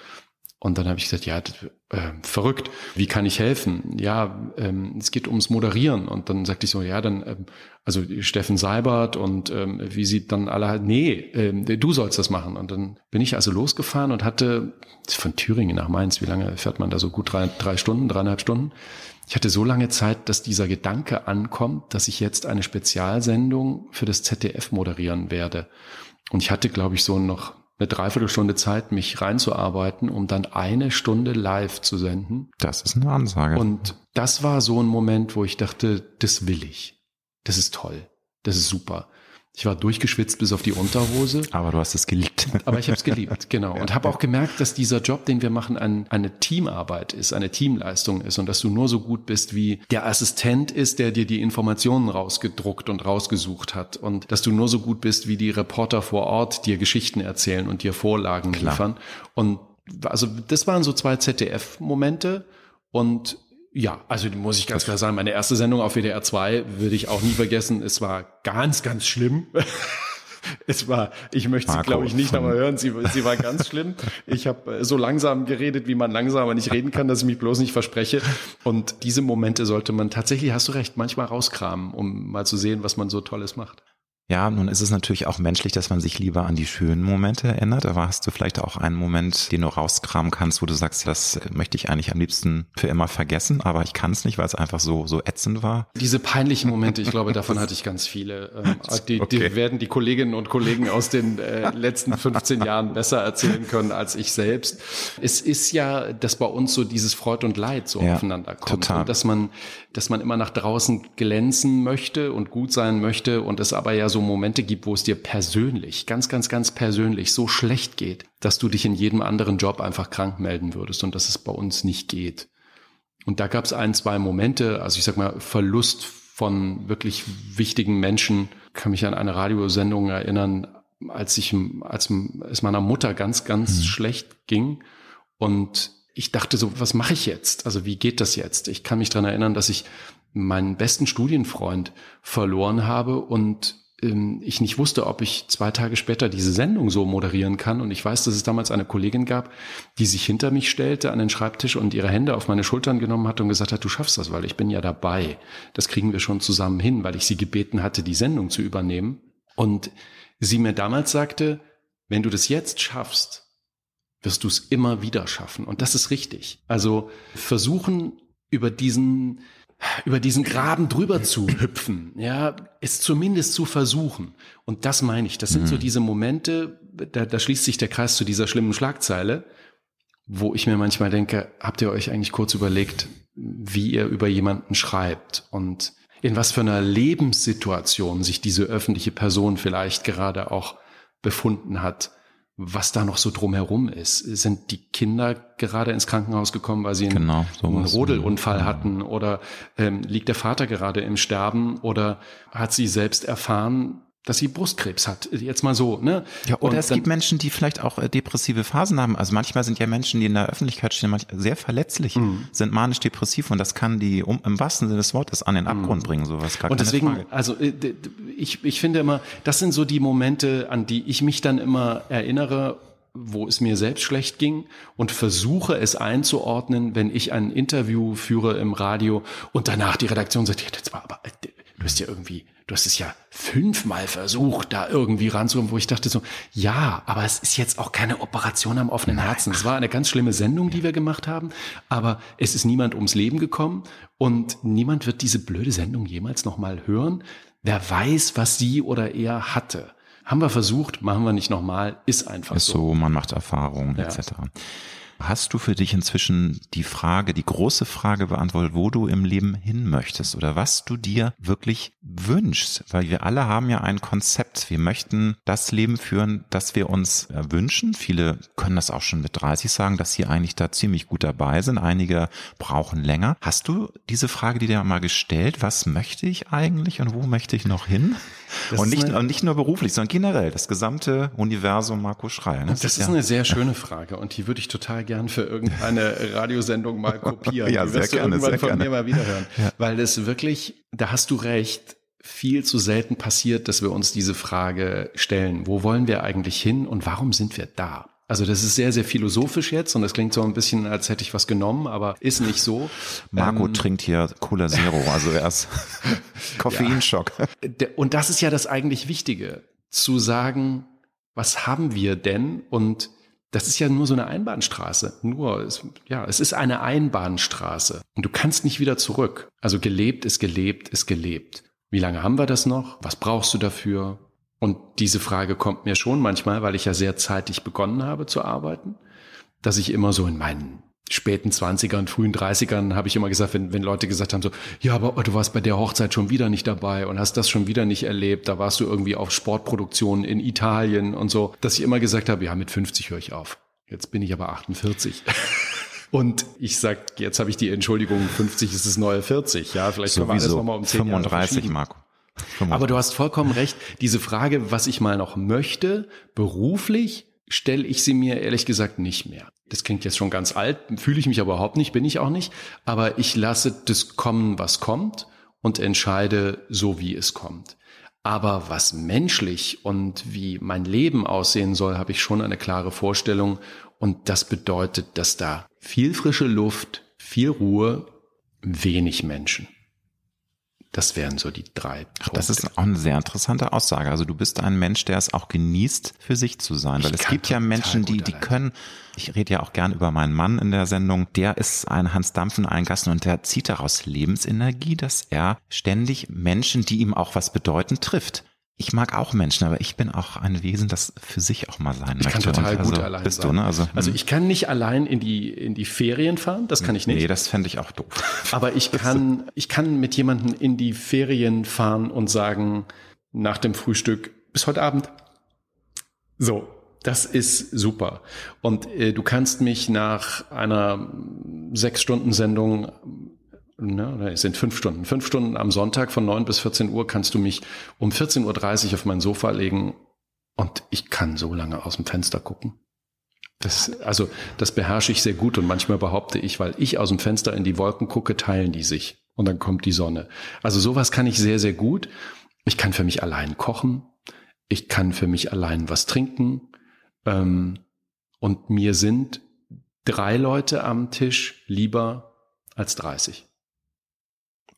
Und dann habe ich gesagt, ja, äh, verrückt, wie kann ich helfen? Ja, ähm, es geht ums Moderieren. Und dann sagte ich so, ja, dann, ähm, also Steffen Seibert und ähm, wie sieht dann alle halt, nee, ähm, du sollst das machen. Und dann bin ich also losgefahren und hatte von Thüringen nach Mainz, wie lange fährt man da so gut? Drei, drei Stunden, dreieinhalb Stunden. Ich hatte so lange Zeit, dass dieser Gedanke ankommt, dass ich jetzt eine Spezialsendung für das ZDF moderieren werde. Und ich hatte, glaube ich, so noch eine Dreiviertelstunde Zeit, mich reinzuarbeiten, um dann eine Stunde live zu senden. Das ist eine Ansage. Und das war so ein Moment, wo ich dachte, das will ich. Das ist toll. Das ist super. Ich war durchgeschwitzt bis auf die Unterhose. Aber du hast es geliebt. [laughs] Aber ich habe es geliebt, genau. Und habe auch gemerkt, dass dieser Job, den wir machen, ein, eine Teamarbeit ist, eine Teamleistung ist und dass du nur so gut bist, wie der Assistent ist, der dir die Informationen rausgedruckt und rausgesucht hat. Und dass du nur so gut bist, wie die Reporter vor Ort dir Geschichten erzählen und dir Vorlagen Klar. liefern. Und also das waren so zwei ZDF-Momente. Und ja, also muss ich ganz klar sagen, meine erste Sendung auf WDR 2 würde ich auch nie vergessen. Es war ganz, ganz schlimm. [laughs] es war, ich möchte sie, glaube ich, nicht nochmal hören. Sie, sie war ganz schlimm. Ich habe äh, so langsam geredet, wie man langsamer nicht reden kann, dass ich mich bloß nicht verspreche. Und diese Momente sollte man tatsächlich, hast du recht, manchmal rauskramen, um mal zu sehen, was man so Tolles macht. Ja, nun ist es natürlich auch menschlich, dass man sich lieber an die schönen Momente erinnert. Aber hast du vielleicht auch einen Moment, den du rauskramen kannst, wo du sagst, das möchte ich eigentlich am liebsten für immer vergessen, aber ich kann es nicht, weil es einfach so, so ätzend war? Diese peinlichen Momente, ich glaube, davon hatte ich ganz viele. Ähm, [laughs] die, okay. die werden die Kolleginnen und Kollegen aus den äh, letzten 15 Jahren besser erzählen können als ich selbst. Es ist ja, dass bei uns so dieses Freud und Leid so ja, aufeinander kommt. Total. Und dass man, dass man immer nach draußen glänzen möchte und gut sein möchte und es aber ja so Momente gibt, wo es dir persönlich, ganz, ganz, ganz persönlich so schlecht geht, dass du dich in jedem anderen Job einfach krank melden würdest und dass es bei uns nicht geht. Und da gab es ein, zwei Momente, also ich sag mal, Verlust von wirklich wichtigen Menschen. Ich kann mich an eine Radiosendung erinnern, als ich, als es meiner Mutter ganz, ganz mhm. schlecht ging. Und ich dachte so, was mache ich jetzt? Also wie geht das jetzt? Ich kann mich dran erinnern, dass ich meinen besten Studienfreund verloren habe und ich nicht wusste, ob ich zwei Tage später diese Sendung so moderieren kann. Und ich weiß, dass es damals eine Kollegin gab, die sich hinter mich stellte an den Schreibtisch und ihre Hände auf meine Schultern genommen hat und gesagt hat, du schaffst das, weil ich bin ja dabei. Das kriegen wir schon zusammen hin, weil ich sie gebeten hatte, die Sendung zu übernehmen. Und sie mir damals sagte, wenn du das jetzt schaffst, wirst du es immer wieder schaffen. Und das ist richtig. Also versuchen über diesen über diesen Graben drüber zu hüpfen, ja, es zumindest zu versuchen. Und das meine ich. Das sind mhm. so diese Momente, da, da schließt sich der Kreis zu dieser schlimmen Schlagzeile, wo ich mir manchmal denke, habt ihr euch eigentlich kurz überlegt, wie ihr über jemanden schreibt und in was für einer Lebenssituation sich diese öffentliche Person vielleicht gerade auch befunden hat was da noch so drumherum ist. Sind die Kinder gerade ins Krankenhaus gekommen, weil sie einen, genau, einen Rodelunfall hatten? Oder ähm, liegt der Vater gerade im Sterben? Oder hat sie selbst erfahren, dass sie Brustkrebs hat. Jetzt mal so, ne? Ja, oder es gibt Menschen, die vielleicht auch äh, depressive Phasen haben. Also manchmal sind ja Menschen, die in der Öffentlichkeit stehen, sehr verletzlich, mhm. sind manisch-depressiv und das kann die um, im wahrsten Sinne des Wortes an den mhm. Abgrund mhm. bringen, sowas. Gar und deswegen, Frage. also äh, ich, ich finde immer, das sind so die Momente, an die ich mich dann immer erinnere wo es mir selbst schlecht ging und versuche es einzuordnen, wenn ich ein Interview führe im Radio und danach die Redaktion sagt, das war aber, du hast ja irgendwie, du hast es ja fünfmal versucht, da irgendwie ranzukommen, wo ich dachte so, ja, aber es ist jetzt auch keine Operation am offenen Herzen. Es war eine ganz schlimme Sendung, die wir gemacht haben, aber es ist niemand ums Leben gekommen und niemand wird diese blöde Sendung jemals nochmal hören. Wer weiß, was sie oder er hatte. Haben wir versucht, machen wir nicht nochmal, ist einfach ist so. so. Man macht Erfahrungen ja. etc. Hast du für dich inzwischen die Frage, die große Frage beantwortet, wo du im Leben hin möchtest oder was du dir wirklich wünschst? Weil wir alle haben ja ein Konzept. Wir möchten das Leben führen, das wir uns äh, wünschen. Viele können das auch schon mit 30 sagen, dass sie eigentlich da ziemlich gut dabei sind. Einige brauchen länger. Hast du diese Frage, die dir mal gestellt? Was möchte ich eigentlich und wo möchte ich noch hin? Und nicht, eine, und nicht nur beruflich, sondern generell das gesamte Universum Marco Schreil. Ne? Das, das ist, ja eine sehr schöne Frage und die würde ich total gern für irgendeine Radiosendung mal [laughs] kopieren. ja, die wirst sehr du gerne, irgendwann von gerne. mir mal wiederhören. Ja. Weil es wirklich, da hast du recht, viel zu selten passiert, dass wir uns diese Frage stellen. Wo wollen wir eigentlich hin und warum sind wir da? Also das ist sehr, sehr philosophisch jetzt und das klingt so ein bisschen, als hätte ich was genommen, aber ist nicht so. Marco ähm, trinkt hier Cola Zero, also er ist [laughs] Koffeinschock. Ja. Und das ist ja das eigentlich Wichtige, zu sagen, was haben wir denn? Und das ist ja nur so eine Einbahnstraße. Nur, es, ja, es ist eine Einbahnstraße. Und du kannst nicht wieder zurück. Also gelebt ist gelebt ist gelebt. Wie lange haben wir das noch? Was brauchst du dafür? Und diese Frage kommt mir schon manchmal, weil ich ja sehr zeitig begonnen habe zu arbeiten, dass ich immer so in meinen späten 20ern, frühen 30ern habe ich immer gesagt, wenn, wenn Leute gesagt haben so, ja, aber du warst bei der Hochzeit schon wieder nicht dabei und hast das schon wieder nicht erlebt, da warst du irgendwie auf Sportproduktionen in Italien und so, dass ich immer gesagt habe, ja, mit 50 höre ich auf. Jetzt bin ich aber 48. [laughs] Und ich sag, jetzt habe ich die Entschuldigung, 50 ist das neue 40. Ja, vielleicht können wir alles nochmal um 10 35, Jahre Marco. 35. Aber du hast vollkommen recht. Diese Frage, was ich mal noch möchte, beruflich, stelle ich sie mir ehrlich gesagt nicht mehr. Das klingt jetzt schon ganz alt, fühle ich mich aber überhaupt nicht, bin ich auch nicht. Aber ich lasse das kommen, was kommt und entscheide so, wie es kommt. Aber was menschlich und wie mein Leben aussehen soll, habe ich schon eine klare Vorstellung. Und das bedeutet, dass da viel frische Luft, viel Ruhe, wenig Menschen. Das wären so die drei. Ach, das ist auch eine sehr interessante Aussage. Also du bist ein Mensch, der es auch genießt, für sich zu sein. Weil ich es gibt ja Menschen, die, die können, ich rede ja auch gern über meinen Mann in der Sendung, der ist ein Hans Dampfen, ein Gassen und der zieht daraus Lebensenergie, dass er ständig Menschen, die ihm auch was bedeuten, trifft ich mag auch Menschen, aber ich bin auch ein Wesen, das für sich auch mal sein ich möchte. Ich kann total gut also, allein bist sein. Du, ne? also, also hm. ich kann nicht allein in die, in die Ferien fahren, das kann ich nicht. Nee, das fände ich auch doof. [laughs] Aber ich kann, ich kann mit jemandem in die Ferien fahren und sagen, nach dem Frühstück, bis heute Abend. So, das ist super. Und äh, du kannst mich nach einer sechs Stunden Sendung ne, es sind fünf Stunden. Fünf Stunden am Sonntag von neun bis 14 Uhr kannst du mich um 14.30 Uhr auf mein Sofa legen und ich kann so lange aus dem Fenster gucken. Das, also, das beherrsche ich sehr gut und manchmal behaupte ich, weil ich aus dem Fenster in die Wolken gucke, teilen die sich und dann kommt die Sonne. Also sowas kann ich sehr, sehr gut. Ich kann für mich allein kochen. Ich kann für mich allein was trinken. Ähm, und mir sind drei Leute am Tisch lieber als 30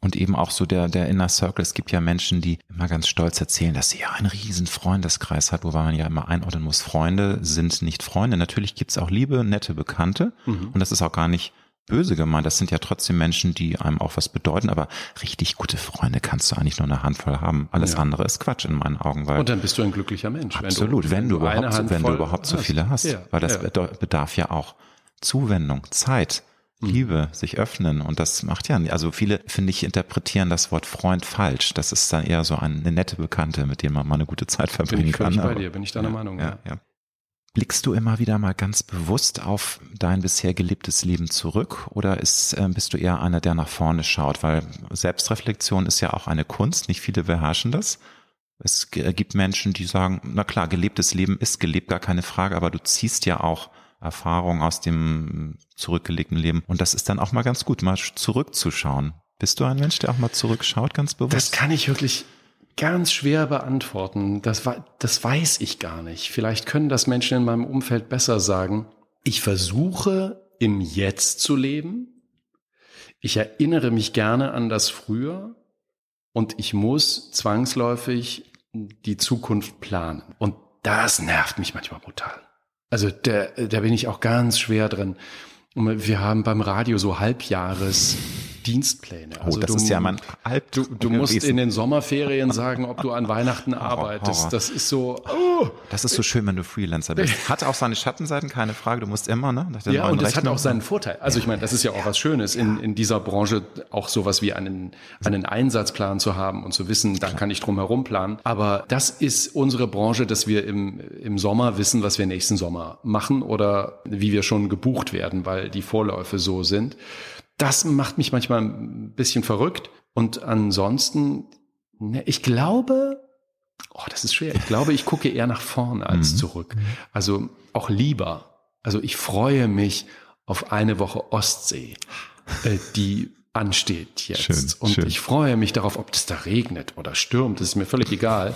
und eben auch so der, der Inner Circle. Es gibt ja Menschen, die immer ganz stolz erzählen, dass sie ja einen riesen Freundeskreis hat, wobei man ja immer einordnen muss, Freunde sind nicht Freunde. Natürlich gibt's auch liebe, nette Bekannte mhm. und das ist auch gar nicht böse gemeint. Das sind ja trotzdem Menschen, die einem auch was bedeuten, aber richtig gute Freunde kannst du eigentlich nur eine Handvoll haben. Alles ja. andere ist Quatsch in meinen Augen. Weil und dann bist du ein glücklicher Mensch. Absolut, wenn du, wenn du überhaupt, wenn du überhaupt so viele hast. Ja. Weil das ja. bedarf ja auch Zuwendung, Zeit. Liebe, sich öffnen. Und das macht ja, also viele, finde ich, interpretieren das Wort Freund falsch. Das ist dann eher so eine nette Bekannte, mit dem man mal eine gute Zeit verbringen bin ich kann. bei dir, bin ich deiner ja, Meinung. Ja, ja. Blickst du immer wieder mal ganz bewusst auf dein bisher gelebtes Leben zurück oder ist, äh, bist du eher einer, der nach vorne schaut? Weil Selbstreflexion ist ja auch eine Kunst, nicht viele beherrschen das. Es gibt Menschen, die sagen, na klar, gelebtes Leben ist gelebt, gar keine Frage, aber du ziehst ja auch Erfahrung aus dem zurückgelegten Leben. Und das ist dann auch mal ganz gut, mal zurückzuschauen. Bist du ein Mensch, der auch mal zurückschaut, ganz bewusst? Das kann ich wirklich ganz schwer beantworten. Das, das weiß ich gar nicht. Vielleicht können das Menschen in meinem Umfeld besser sagen. Ich versuche im Jetzt zu leben. Ich erinnere mich gerne an das Früher und ich muss zwangsläufig die Zukunft planen. Und das nervt mich manchmal brutal. Also da, da bin ich auch ganz schwer drin. Wir haben beim Radio so Halbjahres Dienstpläne. Oh, also oh, das du, ist ja mein Halb Du, du musst in den Sommerferien sagen, ob du an Weihnachten arbeitest. Das ist so. Oh. Das ist so schön, wenn du Freelancer bist. [laughs] Hat auch seine Schattenseiten, keine Frage. Du musst immer, ne? Ja, und das hat auch seinen Vorteil. Also ich meine, das ist ja auch was Schönes, in, in dieser Branche auch sowas wie einen, einen Einsatzplan zu haben und zu wissen, da kann ich drum herum planen. Aber das ist unsere Branche, dass wir im, im Sommer wissen, was wir nächsten Sommer machen oder wie wir schon gebucht werden, weil die Vorläufe so sind das macht mich manchmal ein bisschen verrückt. Und ansonsten, ne, ich glaube, oh, das ist schwer. Ich glaube, ich gucke eher nach vorne als mhm. zurück. Also auch lieber. Also ich freue mich auf eine Woche Ostsee, äh, die ansteht jetzt. Schön, und schön. ich freue mich darauf, ob es da regnet oder stürmt. Das ist mir völlig egal.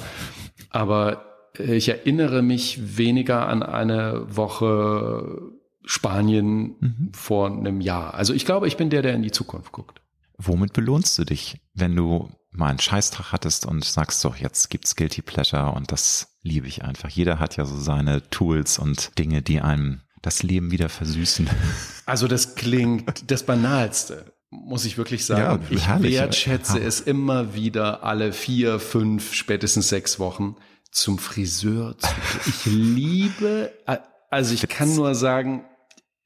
Aber äh, ich erinnere mich weniger an eine Woche Spanien mhm. vor einem Jahr. Also ich glaube, ich bin der, der in die Zukunft guckt. Womit belohnst du dich, wenn du mal einen Scheißtag hattest und sagst so, jetzt gibt's Guilty Pleasure und das liebe ich einfach. Jeder hat ja so seine Tools und Dinge, die einem das Leben wieder versüßen. [laughs] Also das klingt das Banalste, muss ich wirklich sagen. Ja, ich herrlich. wertschätze ja. es immer wieder alle vier, fünf, spätestens sechs Wochen zum Friseur zu gehen. Ich liebe, also ich kann nur sagen,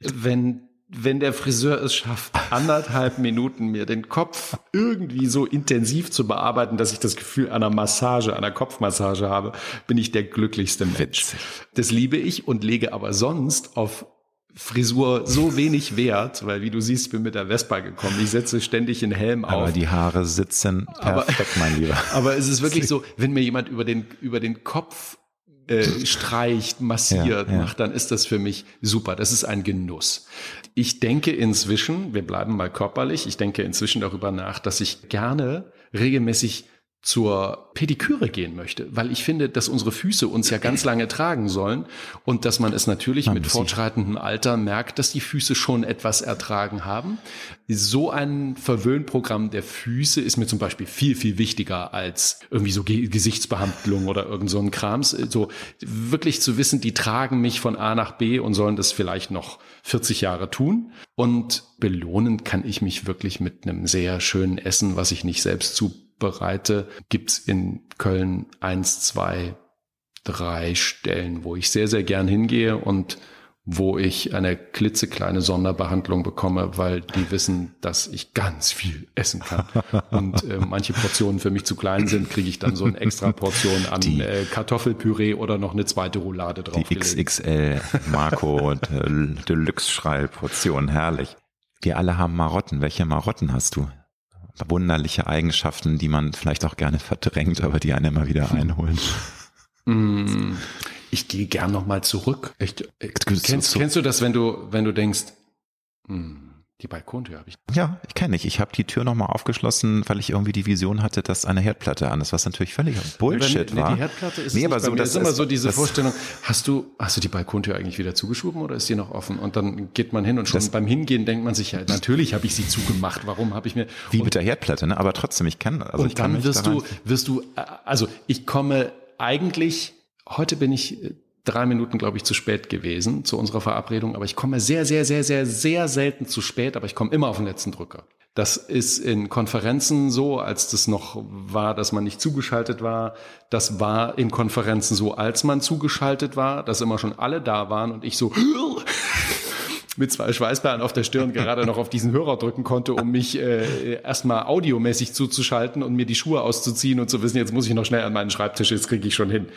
wenn wenn der Friseur es schafft, anderthalb Minuten mir den Kopf irgendwie so intensiv zu bearbeiten, dass ich das Gefühl einer Massage, einer Kopfmassage habe, bin ich der glücklichste Mensch. Das liebe ich und lege aber sonst auf Frisur so wenig wert, weil wie du siehst, bin mit der Vespa gekommen. Ich setze ständig den Helm auf. Aber die Haare sitzen perfekt, aber, mein Lieber. [laughs] Aber es ist wirklich [laughs] so, wenn mir jemand über den, über den Kopf äh, streicht, massiert, ja, ja. macht, dann ist das für mich super. Das ist ein Genuss. Ich denke inzwischen, wir bleiben mal körperlich, ich denke inzwischen darüber nach, dass ich gerne regelmäßig zur Pediküre gehen möchte, weil ich finde, dass unsere Füße uns ja ganz lange tragen sollen und dass man es natürlich man mit fortschreitendem Alter merkt, dass die Füße schon etwas ertragen haben. So ein Verwöhnprogramm der Füße ist mir zum Beispiel viel, viel wichtiger als irgendwie so Gesichtsbehandlung oder irgend so ein Krams. So wirklich zu wissen, die tragen mich von A nach B und sollen das vielleicht noch 40 Jahre tun. Und belohnen kann ich mich wirklich mit einem sehr schönen Essen, was ich nicht selbst zu bereite, gibt's in Köln eins, zwei, drei Stellen, wo ich sehr, sehr gern hingehe und wo ich eine klitzekleine Sonderbehandlung bekomme, weil die wissen, dass ich ganz viel essen kann. Und äh, manche Portionen für mich zu klein sind, kriege ich dann so eine extra Portion an die, äh, Kartoffelpüree oder noch eine zweite Roulade drauf. Die XXL Marco [laughs] Deluxe Schreilportion, herrlich. Wir alle haben Marotten. Welche Marotten hast du? Wunderliche Eigenschaften, die man vielleicht auch gerne verdrängt, aber die einen immer wieder einholen. Mm, ich gehe gern nochmal zurück. Ich, kennst, kennst du das, wenn du, wenn du denkst, hm, die Balkontür habe ich. Ja, ich kenne ich. Ich habe die Tür nochmal aufgeschlossen, weil ich irgendwie die Vision hatte, dass eine Herdplatte an ist, was natürlich völlig Bullshit war. Nee, die Herdplatte ist nee, aber so, das ist immer so diese Vorstellung. Hast du, hast du die Balkontür eigentlich wieder zugeschoben oder ist die noch offen? Und dann geht man hin und schon beim Hingehen denkt man sich ja, natürlich habe ich sie zugemacht. Warum habe ich mir? Wie und, mit der Herdplatte, ne? Aber trotzdem, ich kenne. Also und ich kann dann wirst du, wirst du, äh, also ich komme eigentlich. Heute bin ich äh, drei Minuten, glaube ich, zu spät gewesen zu unserer Verabredung, aber ich komme sehr, sehr, sehr, sehr, sehr selten zu spät, aber ich komme immer auf den letzten Drücker. Das ist in Konferenzen so, als das noch war, dass man nicht zugeschaltet war. Das war in Konferenzen so, als man zugeschaltet war, dass immer schon alle da waren und ich so [laughs] mit zwei Schweißperlen auf der Stirn gerade noch auf diesen Hörer drücken konnte, um mich äh, erstmal audiomäßig zuzuschalten und mir die Schuhe auszuziehen und zu wissen, jetzt muss ich noch schnell an meinen Schreibtisch, jetzt kriege ich schon hin.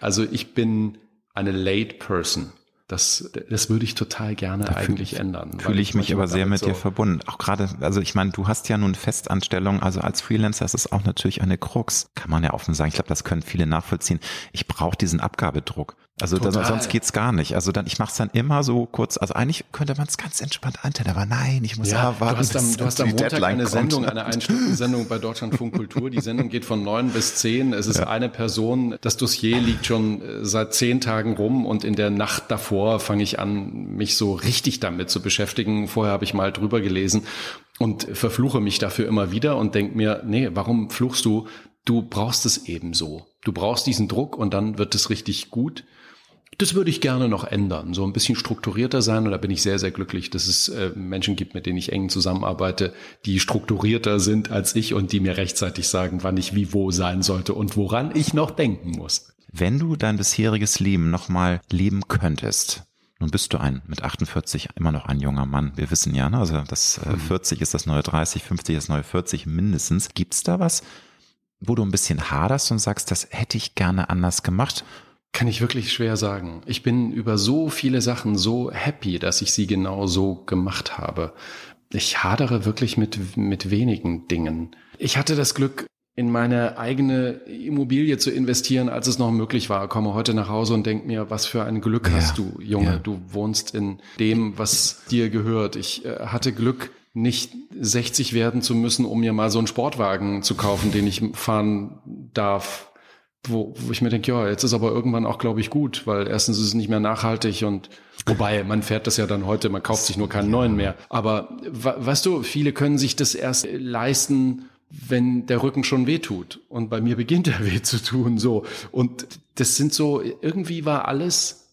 Also ich bin eine late person. Das, das würde ich total gerne da eigentlich fühl, ändern. Fühle ich mich aber sehr mit so dir verbunden. Auch gerade, also ich meine, du hast ja nun Festanstellung, also als Freelancer ist es auch natürlich eine Krux, kann man ja offen sagen. Ich glaube, das können viele nachvollziehen. Ich brauche diesen Abgabedruck. Also das, sonst geht's gar nicht. Also dann, ich mache es dann immer so kurz. Also eigentlich könnte man es ganz entspannt einteilen, aber nein, ich muss ja, ja warten. Du hast am, du hast am Montag Deadline eine kommt. Sendung, eine Einstundensendung bei Deutschlandfunk [laughs] Kultur. Die Sendung geht von neun bis zehn. Es ist ja. eine Person. Das Dossier liegt schon äh, seit zehn Tagen rum und in der Nacht davor fange ich an, mich so richtig damit zu beschäftigen. Vorher habe ich mal drüber gelesen und verfluche mich dafür immer wieder und denk mir, nee, warum fluchst du? Du brauchst es eben so. Du brauchst diesen Druck und dann wird es richtig gut. Das würde ich gerne noch ändern, so ein bisschen strukturierter sein. Und da bin ich sehr, sehr glücklich, dass es äh, Menschen gibt, mit denen ich eng zusammenarbeite, die strukturierter sind als ich und die mir rechtzeitig sagen, wann ich wie wo sein sollte und woran ich noch denken muss. Wenn du dein bisheriges Leben nochmal leben könntest, nun bist du ein mit 48 immer noch ein junger Mann. Wir wissen ja, ne? also das äh, 40 mhm. ist das neue 30, 50 ist das neue 40 mindestens. Gibt's da was, wo du ein bisschen haderst und sagst, das hätte ich gerne anders gemacht? Kann ich wirklich schwer sagen. Ich bin über so viele Sachen so happy, dass ich sie genau so gemacht habe. Ich hadere wirklich mit, mit wenigen Dingen. Ich hatte das Glück, in meine eigene Immobilie zu investieren, als es noch möglich war. Komme heute nach Hause und denk mir, was für ein Glück ja, hast du, Junge. Ja. Du wohnst in dem, was dir gehört. Ich äh, hatte Glück, nicht 60 werden zu müssen, um mir mal so einen Sportwagen zu kaufen, den ich fahren darf wo, wo ich mir denke, ja, jetzt ist aber irgendwann auch, glaube ich, gut, weil erstens ist es nicht mehr nachhaltig und wobei man fährt das ja dann heute, man kauft sich nur keinen neuen mehr. Aber weißt du, viele können sich das erst leisten, wenn der Rücken schon weh tut. Und bei mir beginnt er [laughs] weh zu tun, so. Und das sind so, irgendwie war alles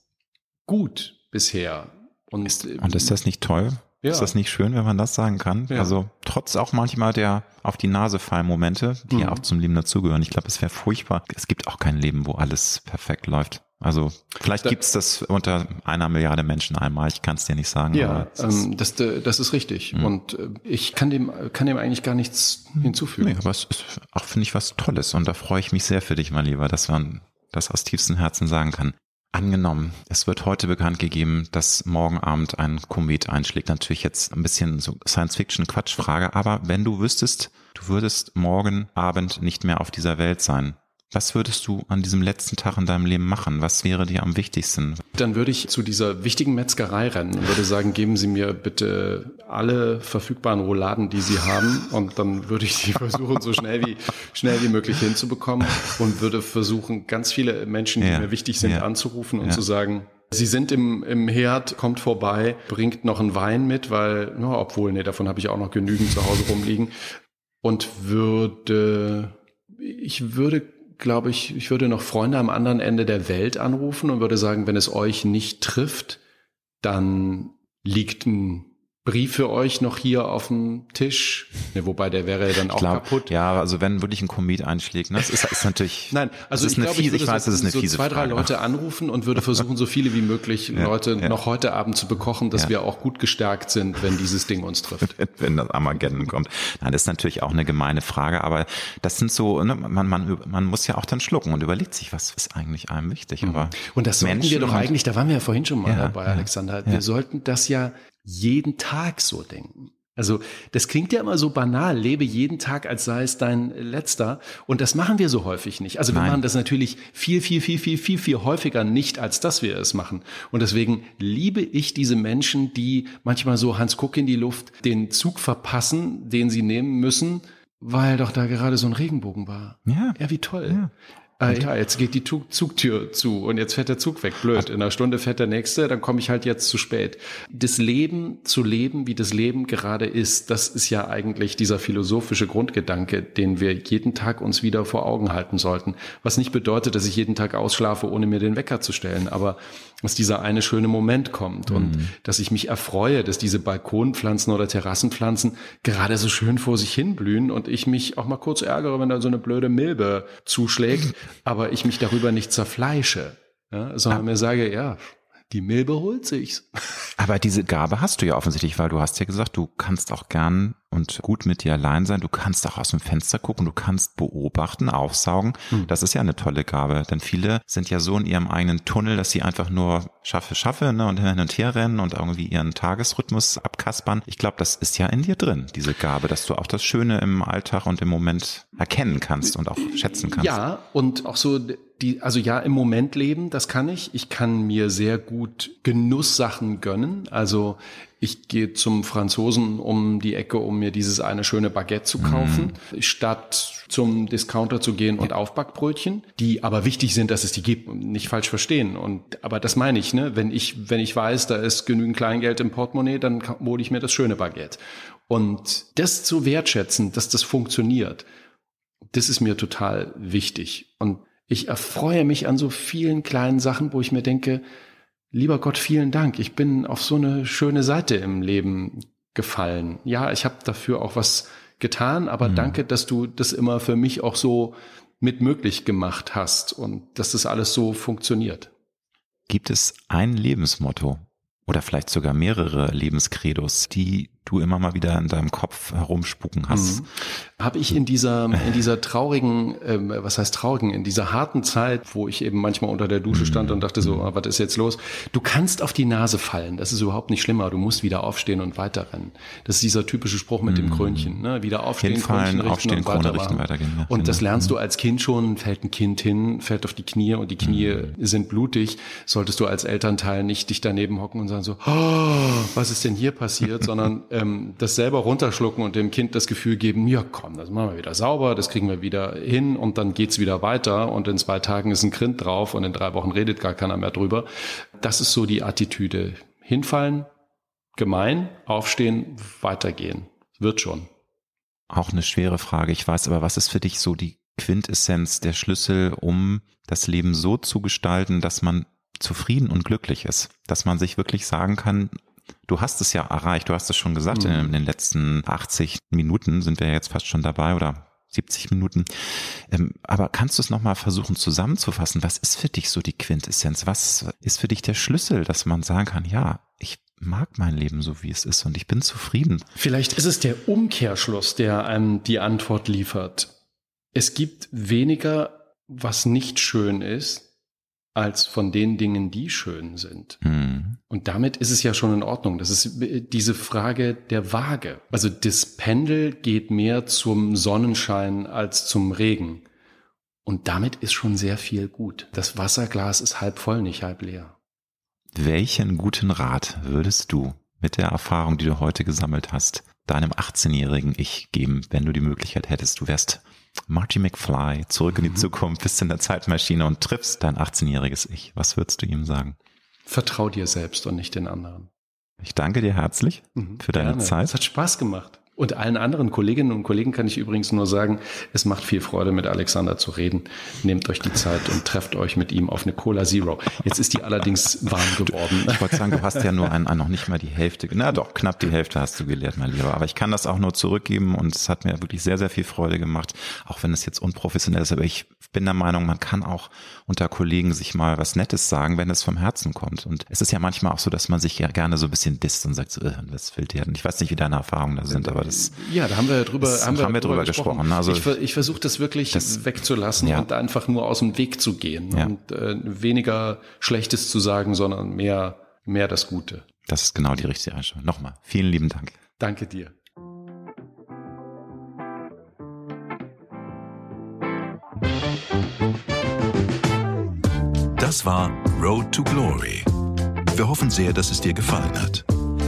gut bisher. Und, ist, und ist das nicht toll? Ja. Ist das nicht schön, wenn man das sagen kann? Ja. Also trotz auch manchmal der auf die Nase fallen Momente, die mhm. ja auch zum Leben dazugehören. Ich glaube, es wäre furchtbar. Es gibt auch kein Leben, wo alles perfekt läuft. Also vielleicht gibt es das unter einer Milliarde Menschen einmal, ich kann es dir nicht sagen. Ja, ähm, das, das ist richtig. Mhm. Und äh, ich kann dem, kann dem eigentlich gar nichts hinzufügen. Nee, aber es ist auch, finde ich, was Tolles. Und da freue ich mich sehr für dich, mein Lieber, dass man das aus tiefstem Herzen sagen kann. Angenommen, es wird heute bekannt gegeben, dass morgen Abend ein Komet einschlägt. Natürlich jetzt ein bisschen so Science-Fiction-Quatschfrage, aber wenn du wüsstest, du würdest morgen Abend nicht mehr auf dieser Welt sein, was würdest du an diesem letzten Tag in deinem Leben machen? Was wäre dir am wichtigsten? Dann würde ich zu dieser wichtigen Metzgerei rennen und würde sagen, geben Sie mir bitte alle verfügbaren Rouladen, die Sie haben. Und dann würde ich die versuchen, so schnell wie, schnell wie möglich hinzubekommen und würde versuchen, ganz viele Menschen, die ja. mir wichtig sind, ja. anzurufen und ja. zu sagen, Sie sind im, im Herd, kommt vorbei, bringt noch einen Wein mit, weil, no, obwohl, nee, davon habe ich auch noch genügend zu Hause rumliegen. Und würde, ich würde glaube ich, ich würde noch Freunde am anderen Ende der Welt anrufen und würde sagen, wenn es euch nicht trifft, dann liegt ein Brief für euch noch hier auf dem Tisch. Ja, wobei der wäre ja dann auch glaub, kaputt. Ja, also wenn wirklich ein Komet einschlägt, ne? Das ist, ist natürlich. [laughs] Nein, also ich, glaube, ich, ich weiß, das ist eine so fiese zwei, drei Frage. Leute anrufen und würde versuchen, so viele wie möglich [laughs] ja, Leute ja. noch heute Abend zu bekochen, dass ja. wir auch gut gestärkt sind, wenn dieses Ding uns trifft. [laughs] wenn das Armageddon kommt. Nein, das ist natürlich auch eine gemeine Frage, aber das sind so, ne, man, man, man muss ja auch dann schlucken und überlegt sich, was ist eigentlich einem wichtig. Mhm. Aber und das sollten Menschen wir doch eigentlich, da waren wir ja vorhin schon mal dabei, Alexander. Wir sollten das ja jeden Tag so denken. Also das klingt ja immer so banal, lebe jeden Tag, als sei es dein letzter. Und das machen wir so häufig nicht. Also wir Nein. machen das natürlich viel, viel, viel, viel, viel, viel häufiger nicht, als dass wir es machen. Und deswegen liebe ich diese Menschen, die manchmal so Hans Kuck in die Luft den Zug verpassen, den sie nehmen müssen, weil doch da gerade so ein Regenbogen war. Ja. Ja, wie toll. Ja. Ah, ja, jetzt geht die Zugtür zu und jetzt fährt der Zug weg. Blöd. In einer Stunde fährt der nächste, dann komme ich halt jetzt zu spät. Das Leben zu leben, wie das Leben gerade ist, das ist ja eigentlich dieser philosophische Grundgedanke, den wir jeden Tag uns wieder vor Augen halten sollten. Was nicht bedeutet, dass ich jeden Tag ausschlafe, ohne mir den Wecker zu stellen, aber dass dieser eine schöne Moment kommt mhm. und dass ich mich erfreue, dass diese Balkonpflanzen oder Terrassenpflanzen gerade so schön vor sich hin blühen und ich mich auch mal kurz ärgere, wenn da so eine blöde Milbe zuschlägt, aber ich mich darüber nicht zerfleische, ja, sondern mir sage, ja, die Milbe holt sich's. Aber diese Gabe hast du ja offensichtlich, weil du hast ja gesagt, du kannst auch gern und gut mit dir allein sein. Du kannst auch aus dem Fenster gucken, du kannst beobachten, aufsaugen. Hm. Das ist ja eine tolle Gabe, denn viele sind ja so in ihrem eigenen Tunnel, dass sie einfach nur schaffe, schaffe ne, und hin und her rennen und irgendwie ihren Tagesrhythmus abkaspern. Ich glaube, das ist ja in dir drin, diese Gabe, dass du auch das Schöne im Alltag und im Moment erkennen kannst und auch schätzen kannst. Ja, und auch so die, also ja, im Moment leben, das kann ich. Ich kann mir sehr gut Genusssachen gönnen. Also ich gehe zum Franzosen um die Ecke, um mir dieses eine schöne Baguette zu kaufen, mhm. statt zum Discounter zu gehen und Aufbackbrötchen, die aber wichtig sind, dass es die gibt, nicht falsch verstehen. Und aber das meine ich, ne? Wenn ich wenn ich weiß, da ist genügend Kleingeld im Portemonnaie, dann hole ich mir das schöne Baguette. Und das zu wertschätzen, dass das funktioniert, das ist mir total wichtig. Und ich erfreue mich an so vielen kleinen Sachen, wo ich mir denke, lieber Gott, vielen Dank. Ich bin auf so eine schöne Seite im Leben gefallen. Ja, ich habe dafür auch was getan, aber mhm. danke, dass du das immer für mich auch so mit möglich gemacht hast und dass das alles so funktioniert. Gibt es ein Lebensmotto oder vielleicht sogar mehrere Lebenskredos, die du immer mal wieder in deinem Kopf herumspucken hast. Mhm. Habe ich in dieser, in dieser traurigen, ähm, was heißt traurigen, in dieser harten Zeit, wo ich eben manchmal unter der Dusche stand mhm. und dachte so, ah, was ist jetzt los? Du kannst auf die Nase fallen, das ist überhaupt nicht schlimmer, du musst wieder aufstehen und weiterrennen. Das ist dieser typische Spruch mit mhm. dem Krönchen, ne? wieder aufstehen, Hinfallen, Krönchen richten aufstehen, und Krone richten, weitergehen. Ja. Und das genau. lernst du als Kind schon, fällt ein Kind hin, fällt auf die Knie und die Knie mhm. sind blutig, solltest du als Elternteil nicht dich daneben hocken und sagen so, oh, was ist denn hier passiert, [laughs] sondern ähm, das selber runterschlucken und dem Kind das Gefühl geben, ja komm, das machen wir wieder sauber, das kriegen wir wieder hin und dann geht's wieder weiter und in zwei Tagen ist ein Grind drauf und in drei Wochen redet gar keiner mehr drüber. Das ist so die Attitüde. Hinfallen, gemein, aufstehen, weitergehen. Wird schon. Auch eine schwere Frage, ich weiß, aber was ist für dich so die Quintessenz, der Schlüssel, um das Leben so zu gestalten, dass man zufrieden und glücklich ist, dass man sich wirklich sagen kann, Du hast es ja erreicht, du hast es schon gesagt, mhm. in, den letzten 80 Minuten sind wir jetzt fast schon dabei oder 70 Minuten. Ähm, aber kannst du es nochmal versuchen zusammenzufassen? Was ist für dich so die Quintessenz? Was ist für dich der Schlüssel, dass man sagen kann, ja, ich mag mein Leben so, wie es ist und ich bin zufrieden? Vielleicht ist es der Umkehrschluss, der einem die Antwort liefert. Es gibt weniger, was nicht schön ist, als von den Dingen, die schön sind. Mhm. Und damit ist es ja schon in Ordnung. Das ist diese Frage der Waage. Also das Pendel geht mehr zum Sonnenschein als zum Regen. Und damit ist schon sehr viel gut. Das Wasserglas ist halb voll, nicht halb leer. Welchen guten Rat würdest du mit der Erfahrung, die du heute gesammelt hast, deinem 18-jährigen Ich geben, wenn du die Möglichkeit hättest, du wärst Marty McFly, zurück in die mhm. Zukunft, bist in der Zeitmaschine und triffst dein 18-jähriges Ich. Was würdest du ihm sagen? Vertrau dir selbst und nicht den anderen. Ich danke dir herzlich mhm, für deine gerne. Zeit. Es hat Spaß gemacht. Und allen anderen Kolleginnen und Kollegen kann ich übrigens nur sagen, es macht viel Freude, mit Alexander zu reden. Nehmt euch die Zeit und trefft euch mit ihm auf eine Cola Zero. Jetzt ist die allerdings warm geworden. Ich wollte sagen, du hast ja nur [laughs] ein, noch nicht mal die Hälfte, na doch, knapp die Hälfte hast du gelehrt, mein Lieber. Aber ich kann das auch nur zurückgeben und es hat mir wirklich sehr, sehr viel Freude gemacht, auch wenn es jetzt unprofessionell ist. Aber ich bin der Meinung, man kann auch unter Kollegen sich mal was Nettes sagen, wenn es vom Herzen kommt. Und es ist ja manchmal auch so, dass man sich ja gerne so ein bisschen disst und sagt, so, äh, was will der? Und ich weiß nicht, wie deine Erfahrungen da sind, aber das. Ja, da haben wir drüber, haben wir, haben wir drüber gesprochen. gesprochen. Also ich, ich versuche das wirklich das, wegzulassen ja. und einfach nur aus dem Weg zu gehen ja. und äh, weniger Schlechtes zu sagen, sondern mehr, mehr das Gute. Das ist genau die richtige Einstellung. Nochmal, vielen lieben Dank. Danke dir. Das war Road to Glory. Wir hoffen sehr, dass es dir gefallen hat.